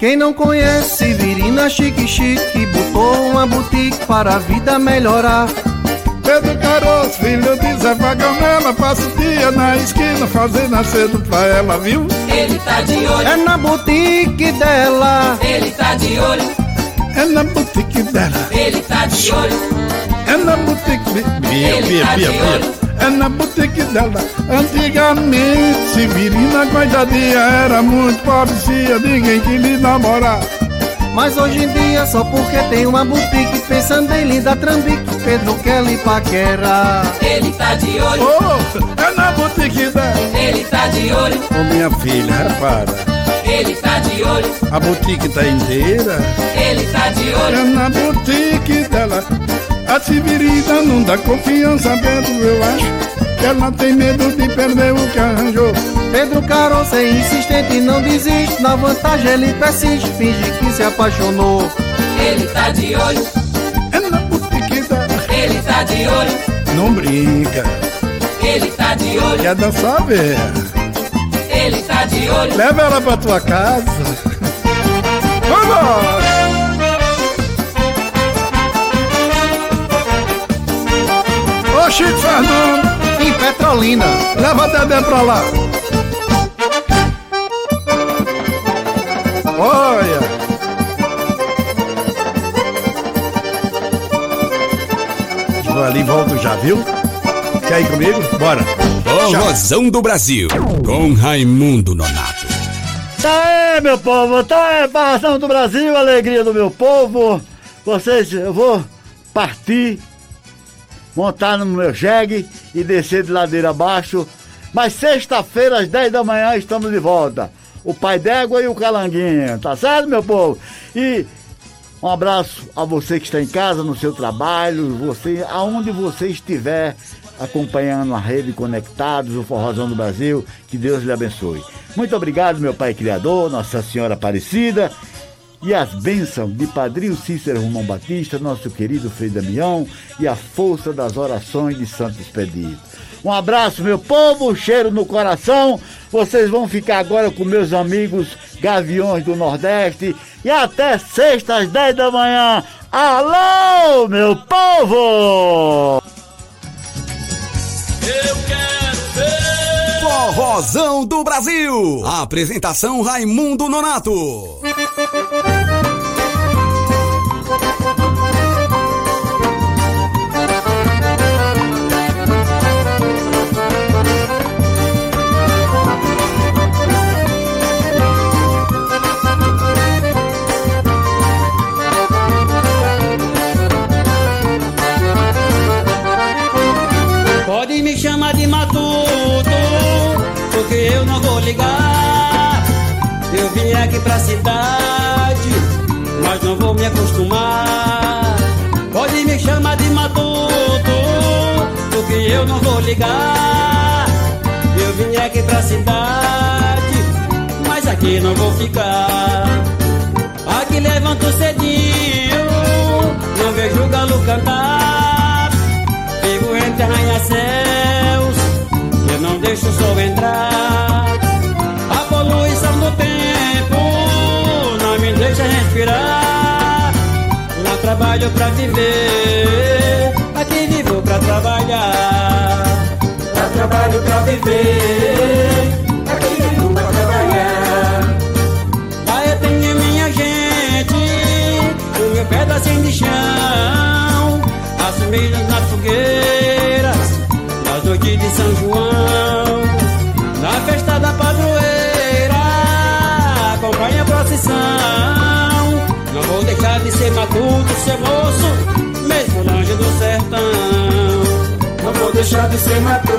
Quem não conhece Virina Chique Chique Botou uma boutique para a vida melhorar Pedro Caroço, filho de Zé Vagamela Passa o dia na esquina fazendo acedo pra ela, viu? Ele tá de olho. É na boutique dela Ele tá de olho. É na boutique dela Ele tá de olho. É na boutique... Bia, Ele Bia, tá Bia, de Bia olho. É na boutique dela Antigamente, Severina coitadinha Era muito pobrezinha, ninguém que lhe namorar Mas hoje em dia só porque tem uma boutique Pensando em linda trambique Pedro quer lhe paquera Ele tá de olho. Oh, é na boutique dela Ele tá de olho. Ô minha filha, repara Ele tá de olho. A boutique tá inteira Ele tá de É olho. na boutique dela A Severina não dá confiança dentro, eu acho Que ela tem medo de perder o que arranjou Pedro Caroço é insistente e não desiste Na vantagem ele persiste Finge que se apaixonou Ele tá de olho. Ele tá de olho. Não brinca Ele tá de olho. Quer dançar, ver? Ele tá de olho. Leva ela pra tua casa Vamos! Ô Chico Fernando Em Petrolina Leva a Dedé pra lá Olha ali e volto já, viu? Quer ir comigo? Bora Forrozão do Brasil, com Raimundo Nonato. Tá aí, meu povo, tá aí, Barração do Brasil, alegria do meu povo. Vocês, eu vou partir, montar no meu jegue e descer de ladeira abaixo. Mas sexta-feira, às 10 da manhã, estamos de volta. O Pai d'Égua e o Calanguinho, tá certo, meu povo? E um abraço a você que está em casa, no seu trabalho, você, aonde você estiver acompanhando a rede Conectados, o Forrozão do Brasil, que Deus lhe abençoe. Muito obrigado, meu Pai Criador, Nossa Senhora Aparecida, e as bênçãos de Padrinho Cícero Romão Batista, nosso querido Frei Damião, e a força das orações de Santo Expedito. Um abraço, meu povo, cheiro no coração. Vocês vão ficar agora com meus amigos Gaviões do Nordeste. E até sexta às 10 da manhã. Alô, meu povo! Eu quero ver. Forrozão do Brasil. Apresentação Raimundo Nonato. Me chamar de matuto, porque eu não vou ligar. Eu vim aqui pra cidade, mas não vou me acostumar. Pode me chamar de matuto, porque eu não vou ligar. Eu vim aqui pra cidade, mas aqui não vou ficar. Aqui levanto cedinho, não vejo o galo cantar. Vivo entre eu não deixo o sol entrar. A poluição do tempo não me deixa respirar. Lá trabalho pra viver, aqui vivo pra trabalhar. Lá trabalho pra viver, aqui vivo pra trabalhar. Lá eu tenho minha gente, o meu pedacinho de chão, assumidos nas fogueiras, noite de São João, na festa da padroeira, acompanha a procissão. Não vou deixar de ser matuto, ser moço, mesmo longe do sertão. Não vou deixar de ser matuto,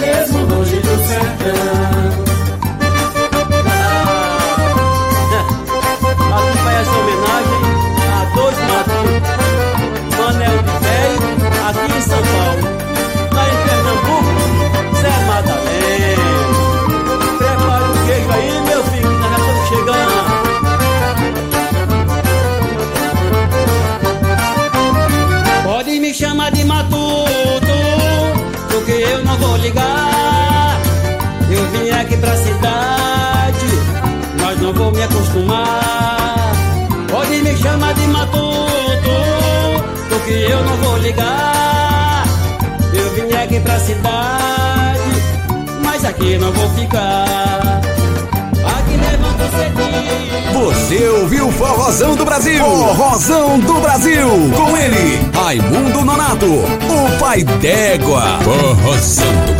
mesmo longe do sertão. Acompanha essa homenagem a dois matutos, Manel e Velho, aqui em São Paulo. de matuto, porque eu não vou ligar. Eu vim aqui pra cidade, mas não vou me acostumar. Pode me chamar de matuto, porque eu não vou ligar. Eu vim aqui pra cidade, mas aqui não vou ficar. Você ouviu Forrozão do Brasil? Forrozão do Brasil! Com ele, Raimundo Nonato, o pai d'égua. Forrozão do Brasil.